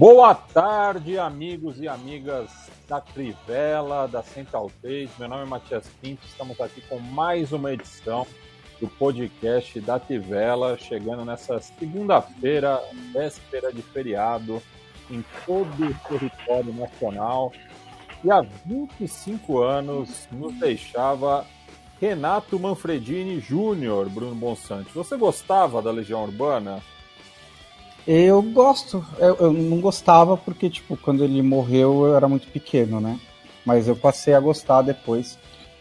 Boa tarde, amigos e amigas da Trivela, da Central 3. Meu nome é Matias Pinto, estamos aqui com mais uma edição do podcast da Trivela, chegando nessa segunda-feira, véspera de feriado, em todo o território nacional. E há 25 anos nos deixava Renato Manfredini Júnior, Bruno Bonsante. Você gostava da Legião Urbana? Eu gosto. Eu, eu, não gostava porque, tipo, quando ele morreu eu era muito pequeno, né? Mas eu passei a gostar depois.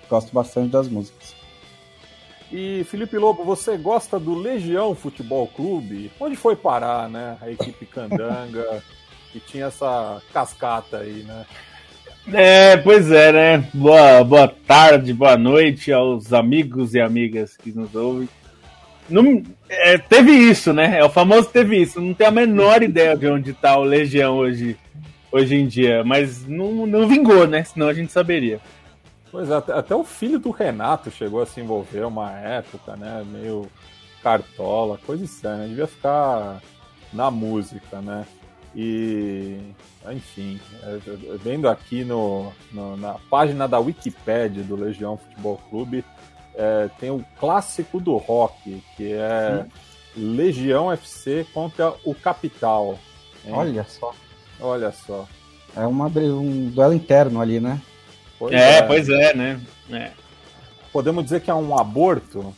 Gosto bastante das músicas. E Felipe Lobo, você gosta do Legião Futebol Clube? Onde foi parar, né? A equipe Candanga, que tinha essa cascata aí, né? É, pois é, né? Boa, boa tarde, boa noite aos amigos e amigas que nos ouvem. Não, é, teve isso, né? É o famoso teve isso. Não tenho a menor ideia de onde tá o Legião hoje, hoje em dia. Mas não, não vingou, né? Senão a gente saberia. Pois é, até, até o filho do Renato chegou a se envolver uma época, né? Meio cartola, coisa estranha. Devia ficar na música, né? E, enfim, é, vendo aqui no, no, na página da Wikipédia do Legião Futebol Clube, é, tem o clássico do rock, que é hum. Legião FC contra o Capital. Hein? Olha só. Olha só. É uma, um duelo interno ali, né? Pois é, é, pois é, né? É. Podemos dizer que é um aborto?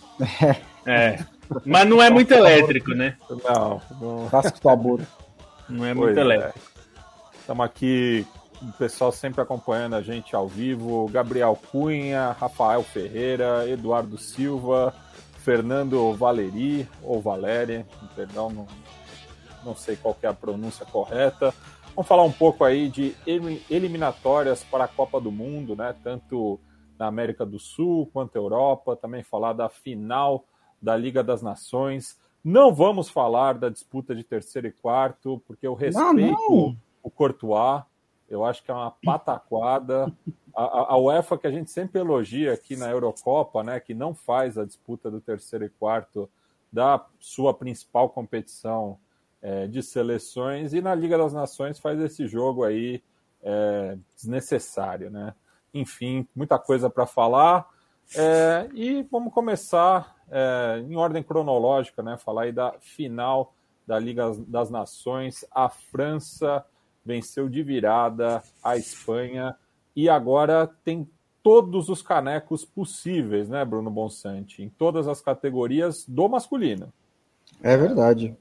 É. Mas não é muito elétrico, né? Não. não... Clássico do aborto. Não é muito pois é. elétrico. Estamos aqui o pessoal sempre acompanhando a gente ao vivo. Gabriel Cunha, Rafael Ferreira, Eduardo Silva, Fernando Valeri, ou Valéria, perdão, não, não sei qual é a pronúncia correta. Vamos falar um pouco aí de eliminatórias para a Copa do Mundo, né? Tanto na América do Sul quanto Europa. Também falar da final da Liga das Nações. Não vamos falar da disputa de terceiro e quarto, porque eu respeito não, não. o Courtois. Eu acho que é uma pataquada. A, a, UEFA, que a gente sempre elogia aqui na Eurocopa, né, que não faz a disputa do terceiro e quarto da sua principal competição é, de seleções, e na Liga das Nações faz esse jogo aí é, desnecessário. Né? Enfim, muita coisa para falar. É, e vamos começar é, em ordem cronológica, né? Falar aí da final da Liga das Nações. A França venceu de virada a Espanha e agora tem todos os canecos possíveis, né, Bruno Bonsante? Em todas as categorias do masculino. É verdade.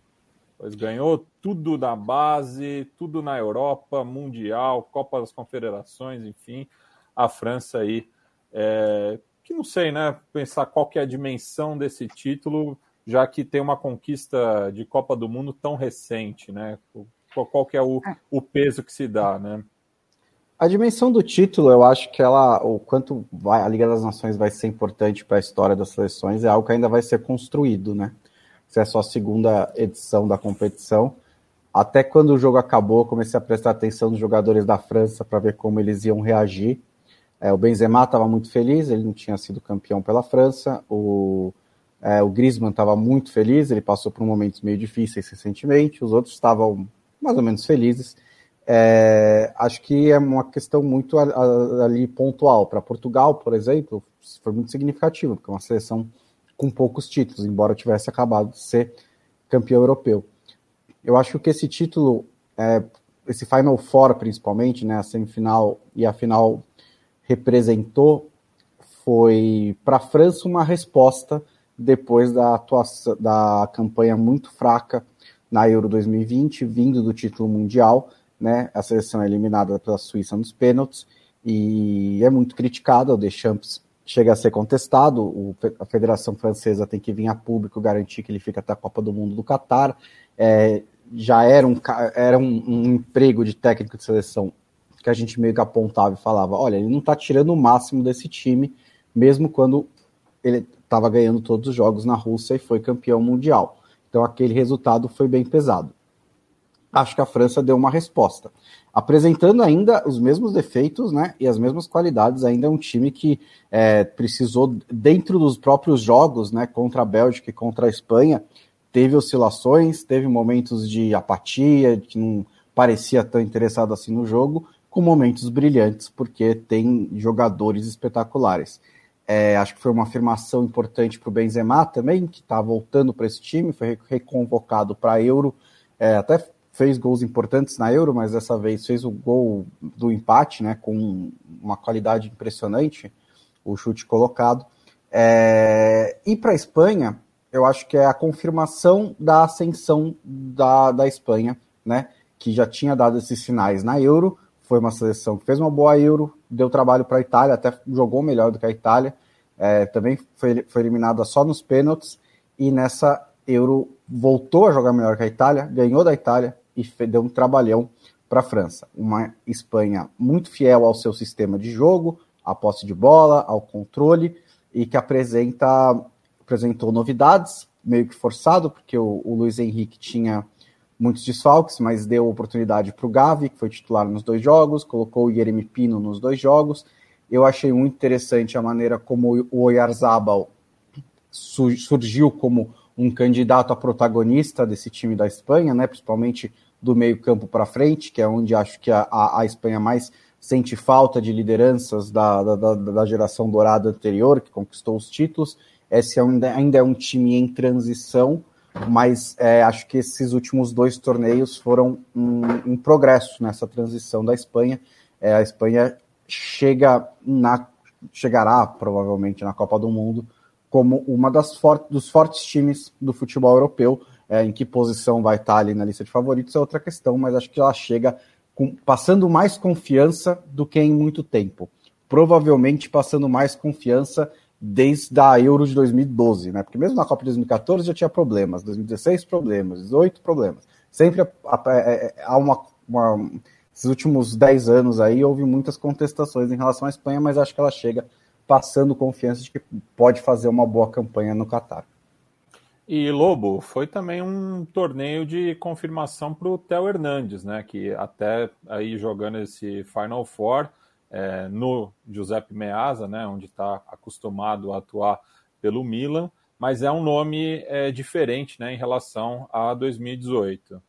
Pois ganhou tudo na base, tudo na Europa, Mundial, Copa das Confederações, enfim. A França aí, é, que não sei, né? Pensar qual que é a dimensão desse título, já que tem uma conquista de Copa do Mundo tão recente, né? Qual que é o, é. o peso que se dá, né? A dimensão do título, eu acho que ela, o quanto vai, a Liga das Nações vai ser importante para a história das seleções é algo que ainda vai ser construído, né? Se é só a segunda edição da competição. Até quando o jogo acabou, comecei a prestar atenção nos jogadores da França para ver como eles iam reagir. É, o Benzema estava muito feliz, ele não tinha sido campeão pela França. O, é, o Griezmann estava muito feliz, ele passou por momentos meio difíceis recentemente. Os outros estavam mais ou menos felizes. É, acho que é uma questão muito ali pontual. Para Portugal, por exemplo, foi muito significativo, porque é uma seleção com poucos títulos, embora tivesse acabado de ser campeão europeu. Eu acho que esse título, é, esse Final Four principalmente, né, a semifinal e a final representou, foi para a França uma resposta depois da atuação da campanha muito fraca na Euro 2020, vindo do título mundial, né? A seleção é eliminada pela Suíça nos pênaltis e é muito criticada. O Deschamps chega a ser contestado. O, a Federação Francesa tem que vir a público garantir que ele fica até a Copa do Mundo do Catar. É, já era, um, era um, um, emprego de técnico de seleção que a gente meio que apontava e falava: olha, ele não está tirando o máximo desse time, mesmo quando ele estava ganhando todos os jogos na Rússia e foi campeão mundial. Então aquele resultado foi bem pesado. Acho que a França deu uma resposta apresentando ainda os mesmos defeitos né, e as mesmas qualidades. Ainda é um time que é, precisou, dentro dos próprios jogos, né, contra a Bélgica e contra a Espanha, teve oscilações, teve momentos de apatia, que não parecia tão interessado assim no jogo, com momentos brilhantes, porque tem jogadores espetaculares. É, acho que foi uma afirmação importante para o Benzema também, que está voltando para esse time, foi reconvocado para a Euro, é, até fez gols importantes na Euro, mas dessa vez fez o gol do empate, né, com uma qualidade impressionante, o chute colocado. É... E para a Espanha, eu acho que é a confirmação da ascensão da, da Espanha, né, que já tinha dado esses sinais na Euro, foi uma seleção que fez uma boa Euro, deu trabalho para a Itália, até jogou melhor do que a Itália, é, também foi, foi eliminada só nos pênaltis, e nessa Euro voltou a jogar melhor que a Itália, ganhou da Itália, e deu um trabalhão para a França. Uma Espanha muito fiel ao seu sistema de jogo, à posse de bola, ao controle, e que apresenta, apresentou novidades, meio que forçado, porque o, o Luiz Henrique tinha muitos desfalques, mas deu oportunidade para o Gavi, que foi titular nos dois jogos, colocou o Yeremi Pino nos dois jogos. Eu achei muito interessante a maneira como o Oyarzabal surgiu como um candidato a protagonista desse time da Espanha, né, principalmente do meio campo para frente, que é onde acho que a, a, a, Espanha mais sente falta de lideranças da, da, da, geração dourada anterior, que conquistou os títulos. Esse ainda, ainda é um time em transição, mas é, acho que esses últimos dois torneios foram um, um progresso nessa transição da Espanha. É, a Espanha chega na, chegará provavelmente na Copa do Mundo como uma das for dos fortes times do futebol europeu. É, em que posição vai estar ali na lista de favoritos é outra questão, mas acho que ela chega com, passando mais confiança do que em muito tempo. Provavelmente passando mais confiança desde a Euro de 2012, né? Porque mesmo na Copa de 2014 já tinha problemas, 2016 problemas, 18 problemas. Sempre há é, é, uma, uma esses últimos 10 anos aí houve muitas contestações em relação à Espanha, mas acho que ela chega passando confiança de que pode fazer uma boa campanha no Catar. E Lobo, foi também um torneio de confirmação para o Theo Hernandes, né? Que até aí jogando esse Final Four é, no Giuseppe Meazza, né? Onde está acostumado a atuar pelo Milan, mas é um nome é, diferente, né? Em relação a 2018.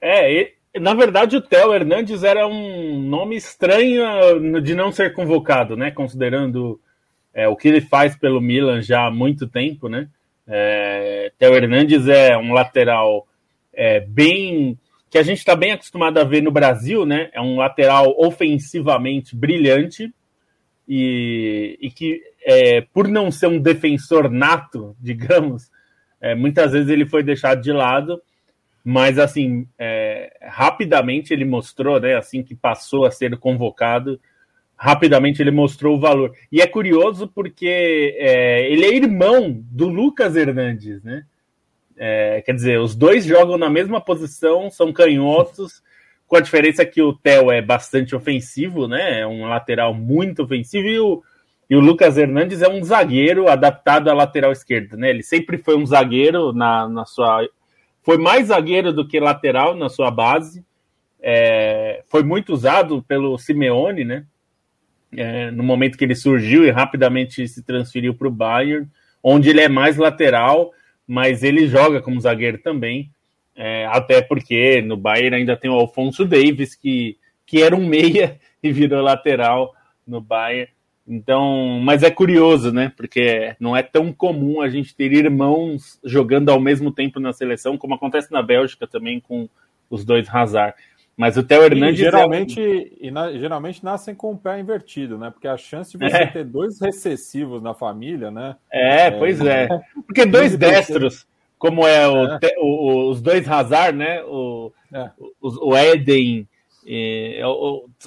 É, e, na verdade o Theo Hernandes era um nome estranho de não ser convocado, né? Considerando é, o que ele faz pelo Milan já há muito tempo, né? É, Theo Hernandes é um lateral é, bem que a gente está bem acostumado a ver no Brasil, né? É um lateral ofensivamente brilhante e, e que, é, por não ser um defensor nato, digamos, é, muitas vezes ele foi deixado de lado, mas assim, é, rapidamente ele mostrou, né? Assim que passou a ser convocado, rapidamente ele mostrou o valor. E é curioso porque é, ele é irmão do Lucas Hernandes, né? É, quer dizer, os dois jogam na mesma posição, são canhotos, com a diferença que o Theo é bastante ofensivo, né? É um lateral muito ofensivo e o, e o Lucas Hernandes é um zagueiro adaptado à lateral esquerda, né? Ele sempre foi um zagueiro na, na sua. Foi mais zagueiro do que lateral na sua base. É, foi muito usado pelo Simeone, né? é, no momento que ele surgiu e rapidamente se transferiu para o Bayern, onde ele é mais lateral, mas ele joga como zagueiro também, é, até porque no Bayern ainda tem o Alfonso Davis, que, que era um meia e virou lateral no Bayern. Então, mas é curioso, né? Porque não é tão comum a gente ter irmãos jogando ao mesmo tempo na seleção, como acontece na Bélgica também com os dois Hazard. Mas o Theo Hernandes. E geralmente, é... e na, geralmente nascem com o pé invertido, né? Porque a chance de você é. ter dois recessivos na família, né? É, é pois é. Porque dois destros, como é, o, é. o, os dois Hazard, né? O, é. o, o Eden É,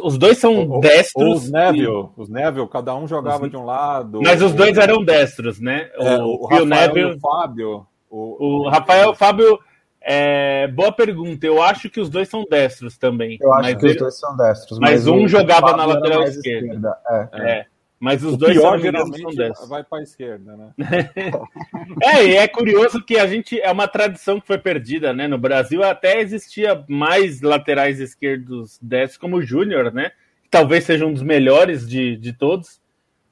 os dois são o, destros. Os Neville, e... os Neville, cada um jogava os... de um lado. Mas os dois eram destros, né? É, o, o Rafael Neville, e o Fábio. O, Rafael e o Fábio. É, boa pergunta. Eu acho que os dois são destros também. Eu acho que ele... os dois são destros. Mas, mas um jogava na lateral esquerda. esquerda. É. é. Mas os o dois pior, geralmente são destros. Vai para a esquerda, né? é, e é curioso que a gente. É uma tradição que foi perdida, né? No Brasil até existia mais laterais esquerdos destros, como o Júnior, né? Que talvez seja um dos melhores de, de todos,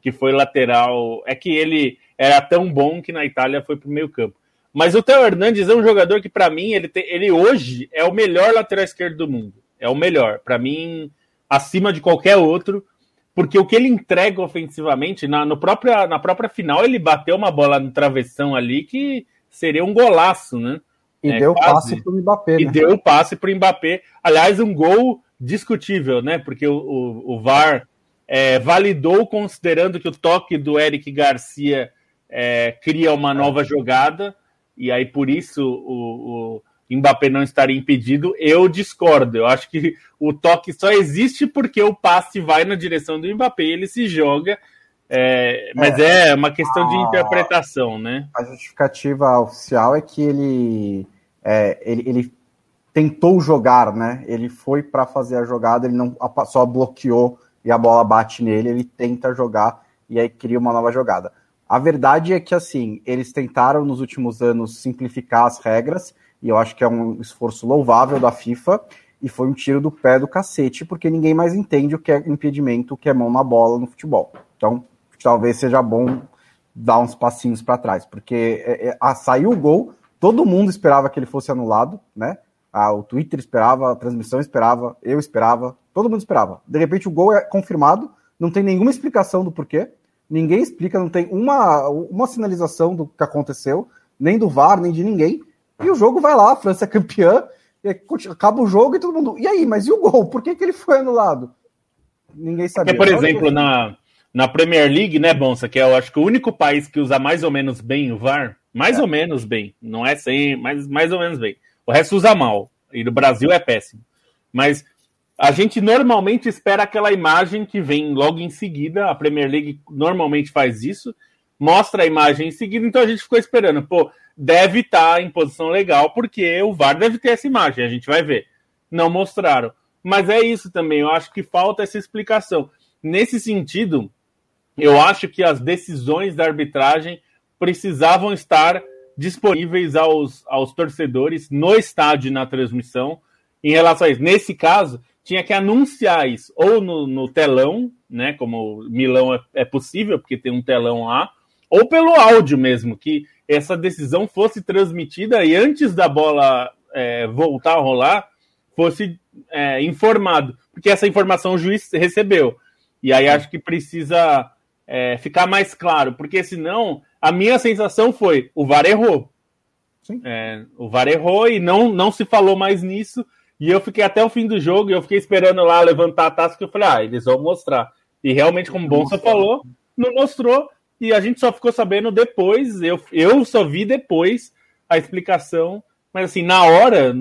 que foi lateral. É que ele era tão bom que na Itália foi para o meio campo. Mas o Theo Hernandes é um jogador que, para mim, ele, tem, ele hoje é o melhor lateral esquerdo do mundo. É o melhor. Para mim, acima de qualquer outro porque o que ele entrega ofensivamente, na, no própria, na própria final, ele bateu uma bola no travessão ali que seria um golaço, né? E é, deu quase. passe para o Mbappé. E né? deu passe para o Mbappé. Aliás, um gol discutível, né? Porque o, o, o VAR é, validou considerando que o toque do Eric Garcia é, cria uma nova jogada, e aí por isso o, o Mbappé não estaria impedido, eu discordo. Eu acho que o toque só existe porque o passe vai na direção do Mbappé e ele se joga. É, mas é, é, uma questão a, de interpretação, né? A justificativa oficial é que ele, é, ele, ele tentou jogar, né? Ele foi para fazer a jogada, ele não só bloqueou e a bola bate nele, ele tenta jogar e aí cria uma nova jogada. A verdade é que assim, eles tentaram nos últimos anos simplificar as regras e eu acho que é um esforço louvável da FIFA, e foi um tiro do pé do cacete, porque ninguém mais entende o que é impedimento, o que é mão na bola no futebol. Então, talvez seja bom dar uns passinhos para trás, porque é, é, a, saiu o gol, todo mundo esperava que ele fosse anulado, né? Ah, o Twitter esperava, a transmissão esperava, eu esperava, todo mundo esperava. De repente o gol é confirmado, não tem nenhuma explicação do porquê, ninguém explica, não tem uma, uma sinalização do que aconteceu, nem do VAR, nem de ninguém. E o jogo vai lá, a França é campeã, acaba o jogo e todo mundo. E aí, mas e o gol? Por que, que ele foi anulado? Ninguém sabia. Porque, por exemplo, na, na Premier League, né, Bonsa, que é, eu acho que o único país que usa mais ou menos bem o VAR, mais é. ou menos bem, não é sem, mas mais ou menos bem. O resto usa mal. E no Brasil é péssimo. Mas a gente normalmente espera aquela imagem que vem logo em seguida. A Premier League normalmente faz isso, mostra a imagem em seguida, então a gente ficou esperando. Pô, deve estar tá em posição legal, porque o VAR deve ter essa imagem, a gente vai ver. Não mostraram. Mas é isso também, eu acho que falta essa explicação. Nesse sentido, eu acho que as decisões da arbitragem precisavam estar disponíveis aos, aos torcedores no estádio na transmissão em relação a isso. Nesse caso, tinha que anunciar isso ou no, no telão, né? Como Milão é, é possível, porque tem um telão lá, ou pelo áudio mesmo, que essa decisão fosse transmitida e antes da bola é, voltar a rolar, fosse é, informado, porque essa informação o juiz recebeu. E aí acho que precisa é, ficar mais claro, porque senão a minha sensação foi: o VAR errou. É, o VAR errou e não, não se falou mais nisso. E eu fiquei até o fim do jogo e eu fiquei esperando lá levantar a taça, que eu falei: ah, eles vão mostrar. E realmente, como o Bonsa falou, não mostrou e a gente só ficou sabendo depois, eu, eu só vi depois a explicação, mas assim, na hora,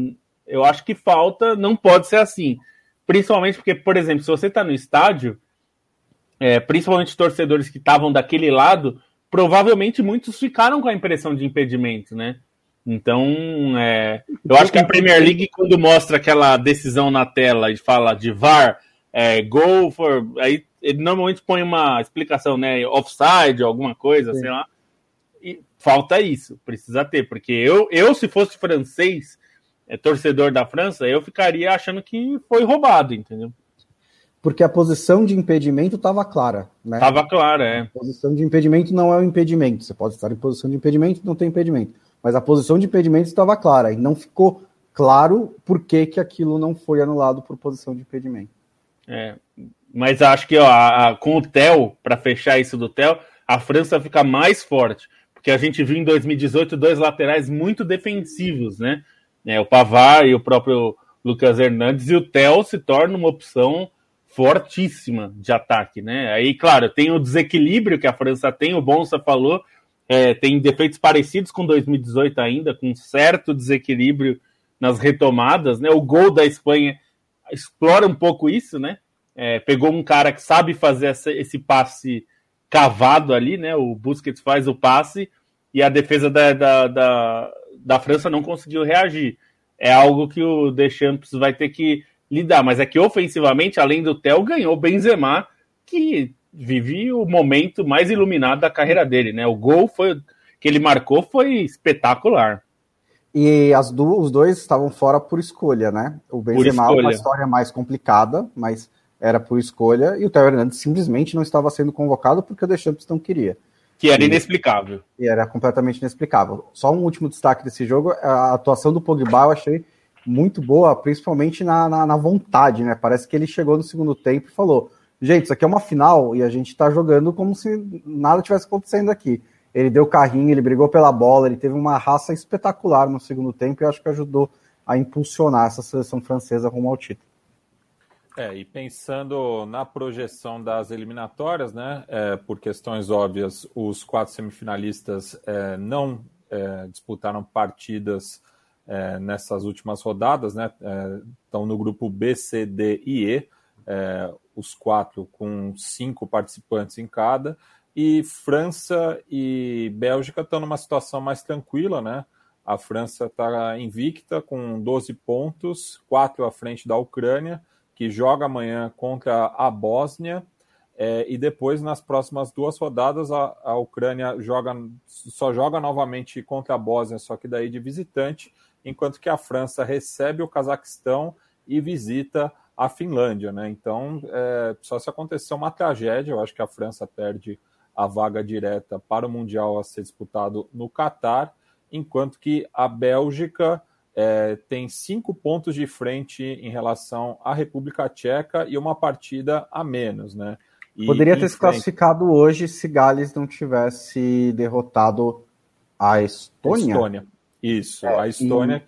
eu acho que falta, não pode ser assim. Principalmente porque, por exemplo, se você está no estádio, é, principalmente torcedores que estavam daquele lado, provavelmente muitos ficaram com a impressão de impedimento, né? Então, é, eu acho que a Premier League, quando mostra aquela decisão na tela e fala de VAR, é, go for. Aí ele normalmente põe uma explicação, né? Offside, alguma coisa, Sim. sei lá. E falta isso, precisa ter, porque eu, eu se fosse francês, é, torcedor da França, eu ficaria achando que foi roubado, entendeu? Porque a posição de impedimento estava clara, né? Estava clara, é. A posição de impedimento não é o um impedimento. Você pode estar em posição de impedimento, não tem impedimento. Mas a posição de impedimento estava clara e não ficou claro por que, que aquilo não foi anulado por posição de impedimento. É, mas acho que ó, a, com o Theo, para fechar isso do Theo, a França fica mais forte, porque a gente viu em 2018 dois laterais muito defensivos, né? É, o Pavar e o próprio Lucas Hernandes, e o Theo se torna uma opção fortíssima de ataque, né? Aí, claro, tem o desequilíbrio que a França tem, o Bonsa falou, é, tem defeitos parecidos com 2018 ainda, com certo desequilíbrio nas retomadas, né? O gol da Espanha explora um pouco isso, né? É, pegou um cara que sabe fazer essa, esse passe cavado ali, né? O Busquets faz o passe e a defesa da, da, da, da França não conseguiu reagir. É algo que o Deschamps vai ter que lidar, mas é que ofensivamente, além do Theo, ganhou Benzema, que vive o momento mais iluminado da carreira dele, né? O gol foi que ele marcou foi espetacular. E as do, os dois estavam fora por escolha, né? O Benzema é uma história mais complicada, mas era por escolha, e o Theo Hernandes simplesmente não estava sendo convocado porque o Deschamps não queria. Que era inexplicável. E era completamente inexplicável. Só um último destaque desse jogo, a atuação do Pogba eu achei muito boa, principalmente na, na, na vontade, né? Parece que ele chegou no segundo tempo e falou, gente, isso aqui é uma final e a gente tá jogando como se nada tivesse acontecendo aqui. Ele deu carrinho, ele brigou pela bola, ele teve uma raça espetacular no segundo tempo e acho que ajudou a impulsionar essa seleção francesa rumo ao título. É, e pensando na projeção das eliminatórias, né, é, por questões óbvias, os quatro semifinalistas é, não é, disputaram partidas é, nessas últimas rodadas, né, é, estão no grupo B, C, D e E, os quatro com cinco participantes em cada, e França e Bélgica estão numa situação mais tranquila, né? A França está invicta com 12 pontos, quatro à frente da Ucrânia, que joga amanhã contra a Bósnia. É, e depois, nas próximas duas rodadas, a, a Ucrânia joga, só joga novamente contra a Bósnia, só que daí de visitante, enquanto que a França recebe o Cazaquistão e visita a Finlândia. Né? Então, é, só se acontecer uma tragédia, eu acho que a França perde a vaga direta para o Mundial a ser disputado no Catar, enquanto que a Bélgica é, tem cinco pontos de frente em relação à República Tcheca e uma partida a menos, né? E, Poderia ter se classificado hoje se Gales não tivesse derrotado a Estônia. Estônia. Isso, é, a Estônia, e...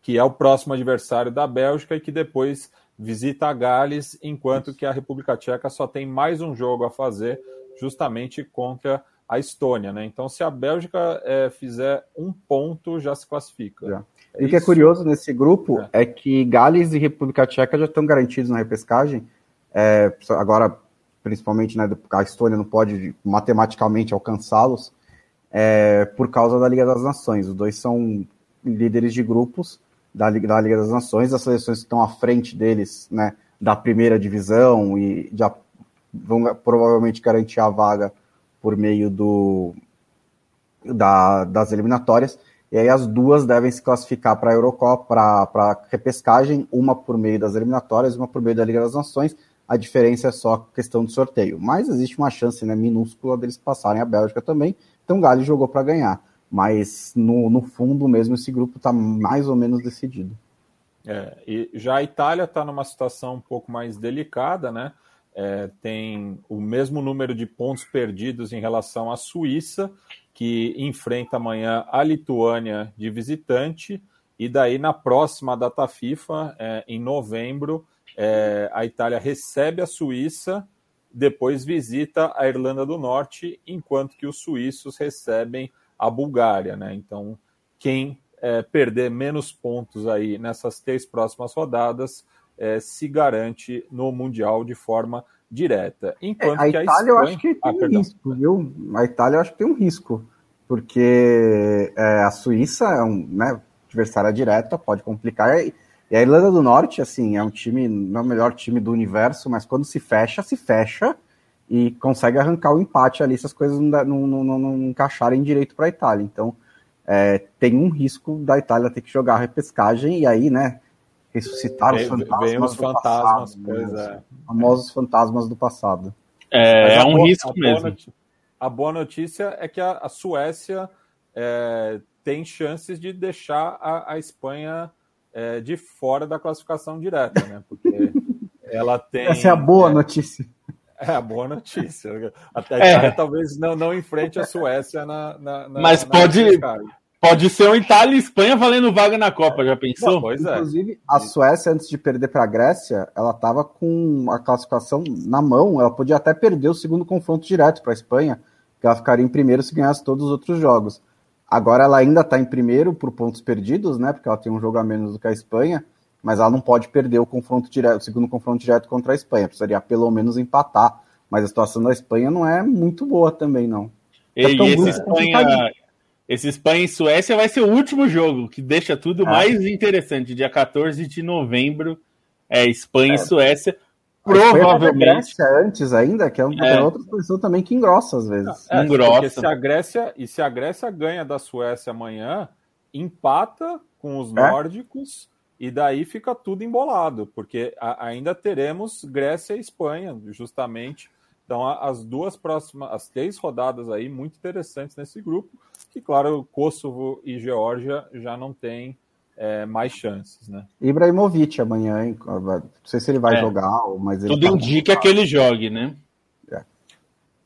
que é o próximo adversário da Bélgica e que depois visita a Gales, enquanto que a República Tcheca só tem mais um jogo a fazer justamente contra a Estônia, né? Então, se a Bélgica é, fizer um ponto, já se classifica. Já. É e o que é curioso nesse grupo é. é. que Gales e República Tcheca já estão garantidos na repescagem. É, agora, principalmente, né, a Estônia não pode matematicamente alcançá-los é, por causa da Liga das Nações. Os dois são líderes de grupos da Liga, da Liga das Nações, as seleções que estão à frente deles, né, da primeira divisão e já vão provavelmente garantir a vaga por meio do, da, das eliminatórias. E aí as duas devem se classificar para a Eurocopa, para a repescagem, uma por meio das eliminatórias, uma por meio da Liga das Nações. A diferença é só questão de sorteio. Mas existe uma chance né, minúscula deles passarem a Bélgica também. Então o Gales jogou para ganhar. Mas no, no fundo mesmo esse grupo está mais ou menos decidido. É, e já a Itália está numa situação um pouco mais delicada, né? é, tem o mesmo número de pontos perdidos em relação à Suíça, que enfrenta amanhã a Lituânia de visitante, e daí na próxima data FIFA, é, em novembro, é, a Itália recebe a Suíça, depois visita a Irlanda do Norte, enquanto que os suíços recebem a Bulgária. Né? Então, quem é, perder menos pontos aí nessas três próximas rodadas é, se garante no Mundial de forma direta. Enquanto é, a Itália a Espanha... eu acho que tem ah, um risco, viu? A Itália eu acho que tem um risco, porque é, a Suíça é um né, adversária direta, pode complicar. E a Irlanda do Norte, assim, é um time, não é o melhor time do universo, mas quando se fecha, se fecha e consegue arrancar o empate ali se as coisas não, não, não, não encaixarem direito para a Itália. Então, é, tem um risco da Itália ter que jogar a repescagem e aí, né, ressuscitar os fantasmas os fantasmas, do passado, né? é. famosos fantasmas do passado. É, é um boa, risco a mesmo. Boa a boa notícia é que a, a Suécia é, tem chances de deixar a, a Espanha é, de fora da classificação direta, né? Porque ela tem. Essa é a boa é, notícia. É a boa notícia. Até a Itália talvez não, não enfrente a Suécia na. na, na Mas na pode. Pode ser o Itália e Espanha valendo vaga na Copa, já pensou? Pois é. Inclusive, a Suécia, antes de perder para a Grécia, ela estava com a classificação na mão. Ela podia até perder o segundo confronto direto para a Espanha, que ela ficaria em primeiro se ganhasse todos os outros jogos. Agora ela ainda está em primeiro por pontos perdidos, né? Porque ela tem um jogo a menos do que a Espanha. Mas ela não pode perder o confronto direto, o segundo confronto direto contra a Espanha. Precisaria pelo menos empatar, mas a situação da Espanha não é muito boa também, não. E, e esse, Espanha, esse Espanha e Suécia vai ser o último jogo, que deixa tudo é. mais interessante. Dia 14 de novembro, é Espanha é. e Suécia. Provavelmente. A Grécia antes ainda, que é, uma, é. outra posição também que engrossa às vezes. É, engrossa. Se a Grécia, e se a Grécia ganha da Suécia amanhã, empata com os é? nórdicos e daí fica tudo embolado, porque a, ainda teremos Grécia e Espanha, justamente. Então, as duas próximas, as três rodadas aí muito interessantes nesse grupo, que, claro, Kosovo e Geórgia já não têm é, mais chances, né? Ibrahimovic amanhã, hein? Não sei se ele vai é. jogar, mas ele Tudo tá indica que ele jogue, né? É.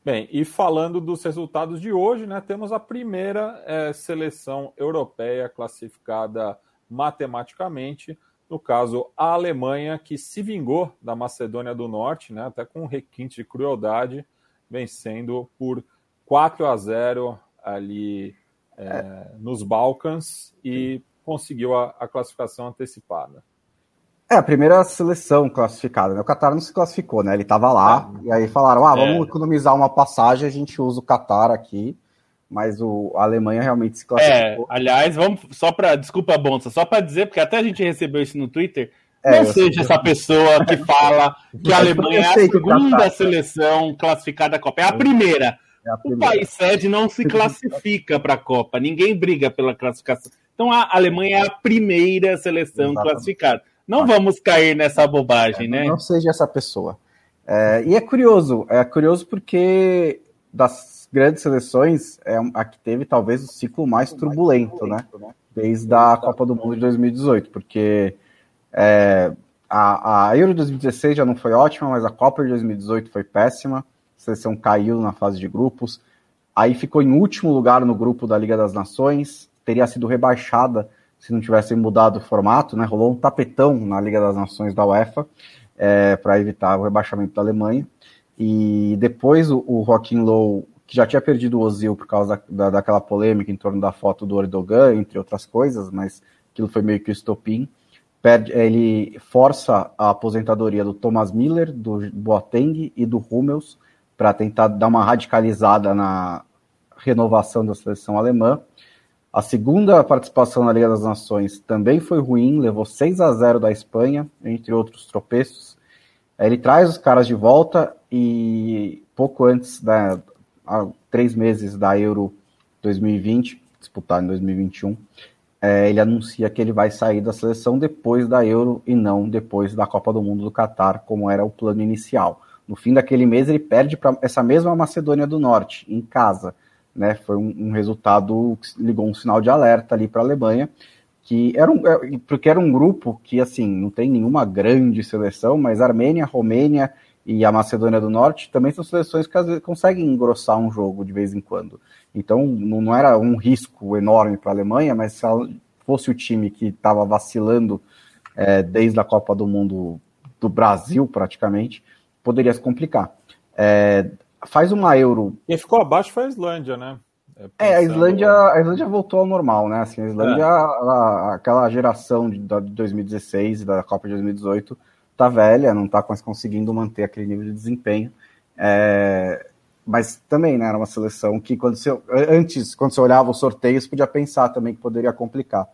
Bem, e falando dos resultados de hoje, né? Temos a primeira é, seleção europeia classificada matematicamente. No caso, a Alemanha, que se vingou da Macedônia do Norte, né? Até com um requinte de crueldade, vencendo por 4 a 0 ali é, nos Balcãs e conseguiu a, a classificação antecipada. É, a primeira seleção classificada, né? O Qatar não se classificou, né? Ele estava lá, é. e aí falaram: ah, vamos é. economizar uma passagem, a gente usa o Qatar aqui, mas o, a Alemanha realmente se classificou. É, aliás, vamos só para. Desculpa, Bonsa, só para dizer, porque até a gente recebeu isso no Twitter. É, não seja essa pessoa que fala que a Alemanha é a segunda seleção classificada à Copa, é a primeira. É a o país sede não se classifica para a Copa, ninguém briga pela classificação. Então a Alemanha é a primeira seleção Exatamente. classificada. Não vamos cair nessa bobagem, é, né? Não seja essa pessoa. É, e é curioso, é curioso porque das grandes seleções, é a que teve talvez o ciclo mais turbulento, né? Desde a Copa do Mundo de 2018, porque é, a, a Euro de 2016 já não foi ótima, mas a Copa de 2018 foi péssima. A seleção caiu na fase de grupos. Aí ficou em último lugar no grupo da Liga das Nações teria sido rebaixada se não tivesse mudado o formato, né? Rolou um tapetão na Liga das Nações da UEFA é, para evitar o rebaixamento da Alemanha. E depois o, o Joaquim Low, que já tinha perdido o Ozil por causa da, da, daquela polêmica em torno da foto do Erdogan, entre outras coisas, mas aquilo foi meio que o estopim. Perde, ele força a aposentadoria do Thomas Miller, do Boateng e do Hummels para tentar dar uma radicalizada na renovação da seleção alemã. A segunda participação na Liga das Nações também foi ruim, levou 6 a 0 da Espanha, entre outros tropeços. Ele traz os caras de volta e pouco antes, da, há três meses da Euro 2020, disputada em 2021, é, ele anuncia que ele vai sair da seleção depois da Euro e não depois da Copa do Mundo do Catar, como era o plano inicial. No fim daquele mês, ele perde para essa mesma Macedônia do Norte, em casa né? Foi um, um resultado que ligou um sinal de alerta ali para a Alemanha, que era um, é, porque era um grupo que assim não tem nenhuma grande seleção, mas Armênia, Romênia e a Macedônia do Norte também são seleções que às vezes conseguem engrossar um jogo de vez em quando. Então não, era um risco enorme para a Alemanha, mas se ela fosse o time que estava vacilando é, desde a Copa do Mundo do Brasil, praticamente, poderia se complicar. É, faz uma Euro. Quem ficou abaixo foi a Islândia, né? É, é, a Islândia, a Islândia voltou ao normal, né? Assim, a Islândia, é. a, a, aquela geração de, de 2016 da Copa de 2018 tá velha, não tá conseguindo manter aquele nível de desempenho. É, mas também, né, era uma seleção que quando você, antes, quando você olhava os sorteios, podia pensar também que poderia complicar.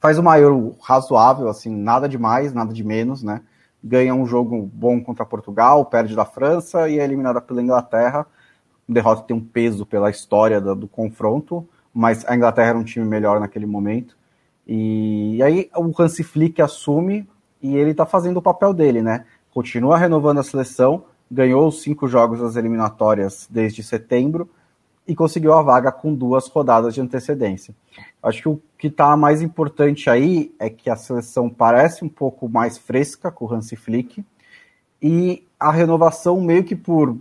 Faz uma Euro razoável, assim, nada de mais, nada de menos, né? ganha um jogo bom contra Portugal, perde da França e é eliminada pela Inglaterra. Derrota tem um peso pela história do, do confronto, mas a Inglaterra era um time melhor naquele momento. E, e aí o Hansi Flick assume e ele está fazendo o papel dele, né? Continua renovando a seleção, ganhou os cinco jogos das eliminatórias desde setembro e conseguiu a vaga com duas rodadas de antecedência. Acho que o que está mais importante aí é que a seleção parece um pouco mais fresca com o Hansi Flick e a renovação meio que por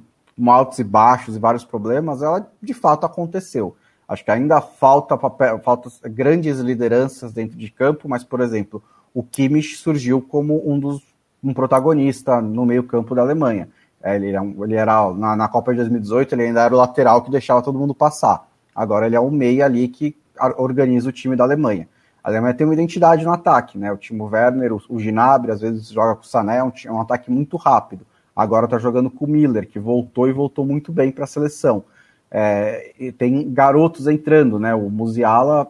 altos e baixos e vários problemas, ela de fato aconteceu. Acho que ainda falta papel, falta grandes lideranças dentro de campo, mas por exemplo, o Kimmich surgiu como um dos um protagonista no meio-campo da Alemanha. É, ele, era, ele era na, na, Copa de 2018, ele ainda era o lateral que deixava todo mundo passar. Agora ele é o meia ali que organiza o time da Alemanha. A Alemanha tem uma identidade no ataque, né? O Timo Werner, o, o Gnabry, às vezes joga com o Sané, é um, é um ataque muito rápido. Agora está jogando com o Miller, que voltou e voltou muito bem para a seleção. É, tem garotos entrando, né? O Musiala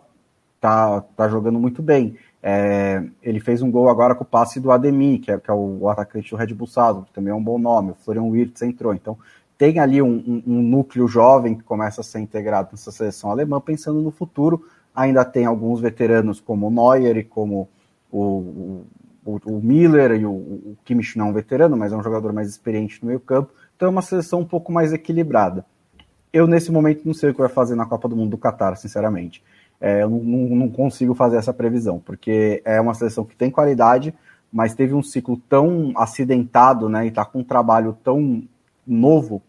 tá, tá jogando muito bem. É, ele fez um gol agora com o passe do Ademir, que é, que é o, atacante do Red Bull Salzburg, que também é um bom nome. O Florian Wirtz entrou. Então, tem ali um, um, um, núcleo jovem que começa a ser integrado nessa seleção alemã, pensando no futuro. Ainda tem alguns veteranos como o Neuer e como o, o, o Miller e o, o Kimmich não é um veterano, mas é um jogador mais experiente no meio campo. Então é uma seleção um pouco mais equilibrada. Eu, nesse momento, não sei o que vai fazer na Copa do Mundo do Catar, sinceramente. É, eu não, não, consigo fazer essa previsão, porque é uma seleção que tem qualidade, mas teve um ciclo tão acidentado, né, e está com um trabalho tão novo,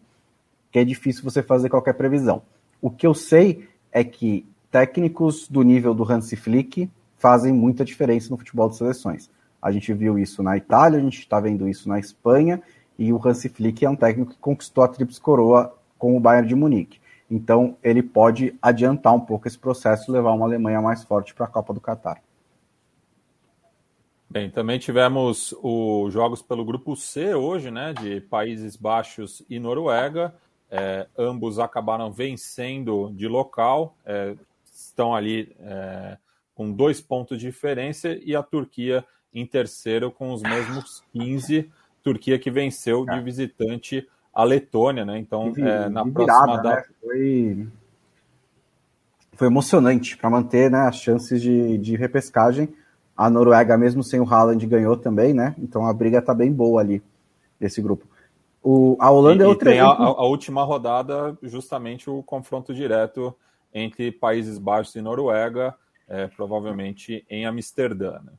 que é difícil você fazer qualquer previsão. O que eu sei é que técnicos do nível do Hansi Flick fazem muita diferença no futebol de seleções. A gente viu isso na Itália, a gente está vendo isso na Espanha, e o Hansi Flick é um técnico que conquistou a Tríplice Coroa com o Bayern de Munique. Então, ele pode adiantar um pouco esse processo e levar uma Alemanha mais forte para a Copa do Catar. Bem, também tivemos os jogos pelo grupo C hoje, né, de Países Baixos e Noruega. É, ambos acabaram vencendo de local, é, estão ali é, com dois pontos de diferença e a Turquia em terceiro com os mesmos 15. Turquia que venceu de visitante a Letônia, né? Então, é, na virada, próxima data. Né? Foi, foi emocionante para manter né, as chances de, de repescagem. A Noruega, mesmo sem o Haaland, ganhou também, né? Então a briga tá bem boa ali desse grupo. O, a Holanda e, é outra. E a, a, última rodada, justamente o confronto direto entre Países Baixos e Noruega, é, provavelmente em Amsterdã. Né?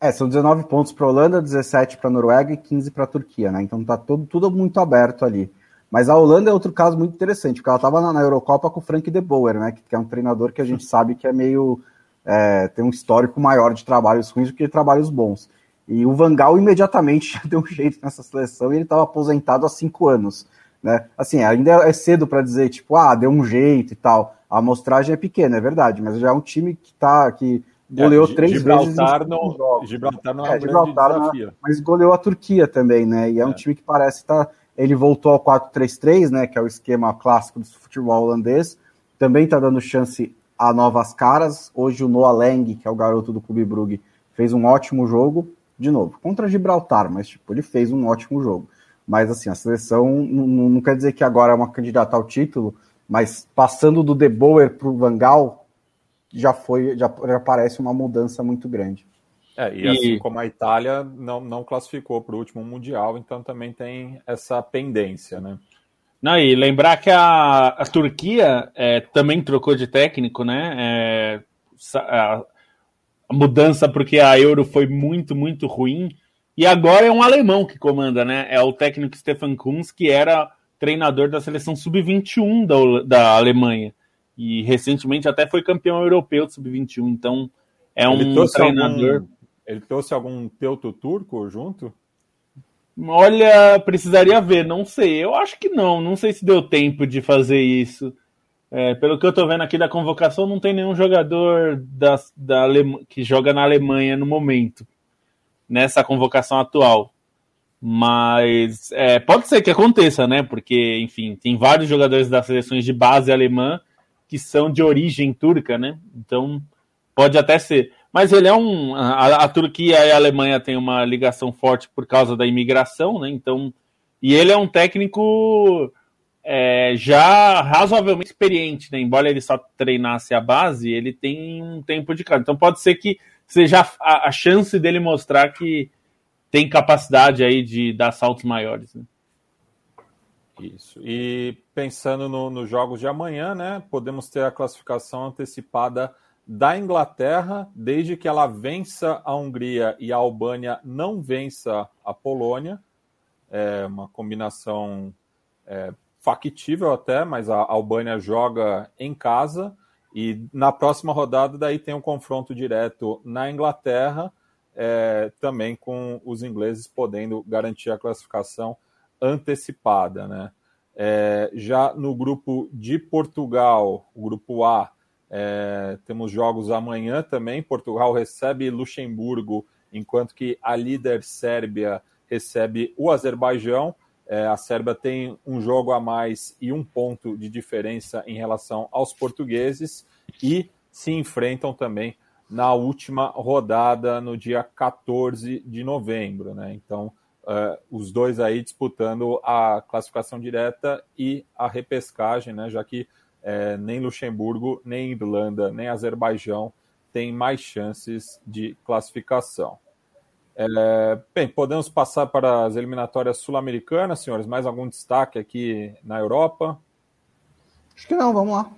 É, são 19 pontos para a Holanda, 17 para a Noruega e 15 para a Turquia, né? Então tá todo, tudo muito aberto ali. Mas a Holanda é outro caso muito interessante, porque ela estava na, na, Eurocopa com o Frank de Boer, né? Que, que, é um treinador que a gente sabe que é meio. É, tem um histórico maior de trabalhos ruins do que de trabalhos bons. E o Vangal imediatamente já deu um jeito nessa seleção e ele estava aposentado há cinco anos. Né? Assim, ainda é cedo para dizer, tipo, ah, deu um jeito e tal. A amostragem é pequena, é verdade, mas já é um time que tá. que goleou é, três Gibraltar vezes. Não. Gibraltar não é, é um Gibraltar desafio. Não, mas goleou a Turquia também, né? E é, é. um time que parece estar. Tá, ele voltou ao 4-3-3, né? Que é o esquema clássico do futebol holandês. Também está dando chance a novas caras. Hoje o Noah Lang, que é o garoto do Clube Brugge, fez um ótimo jogo. De novo, contra Gibraltar, mas tipo, ele fez um ótimo jogo. Mas assim, a seleção não, não quer dizer que agora é uma candidata ao título, mas passando do De Boer para o Vangal, já foi, já, já parece uma mudança muito grande. É, e, e, assim como a Itália não, não classificou para o último Mundial, então também tem essa pendência, né? Não, e lembrar que a, a Turquia é, também trocou de técnico, né? É, a, a mudança porque a Euro foi muito, muito ruim. E agora é um alemão que comanda, né? É o técnico Stefan Kunz, que era treinador da seleção sub-21 da, da Alemanha e recentemente até foi campeão europeu de sub-21, então é ele um treinador. Algum, ele trouxe algum teuto turco junto? Olha, precisaria ver, não sei. Eu acho que não, não sei se deu tempo de fazer isso. É, pelo que eu tô vendo aqui da convocação, não tem nenhum jogador da, da que joga na Alemanha no momento, nessa convocação atual. Mas é, pode ser que aconteça, né? Porque, enfim, tem vários jogadores das seleções de base alemã que são de origem turca, né? Então pode até ser. Mas ele é um. A, a, Turquia e a Alemanha têm uma ligação forte por causa da imigração, né? Então. E ele é um técnico é, já razoavelmente experiente, né? Embora ele só treinasse a base, ele tem um tempo de cara. Então pode ser que seja a, a chance dele mostrar que tem capacidade aí de dar saltos maiores. Né? Isso. E pensando no, nos jogos de amanhã, né, podemos ter a classificação antecipada da Inglaterra, desde que ela vença a Hungria e a Albânia não vença a Polônia. É uma combinação é, factível até, mas a Albânia joga em casa. E na próxima rodada, daí tem um confronto direto na Inglaterra, é, também com os ingleses podendo garantir a classificação antecipada, né? É, já no grupo de Portugal, o grupo A, É, temos jogos amanhã também. Portugal recebe Luxemburgo, enquanto que a líder Sérvia recebe o Azerbaijão. É, a Sérvia tem um jogo a mais e um ponto de diferença em relação aos portugueses e se enfrentam também na última rodada no dia 14 de novembro. Né? Então, uh, os dois aí disputando a classificação direta e a repescagem, né? já que uh, nem Luxemburgo, nem Irlanda, nem Azerbaijão têm mais chances de classificação. É, bem, podemos passar para as eliminatórias sul-americanas, senhores. Mais algum destaque aqui na Europa? Acho que não, vamos lá.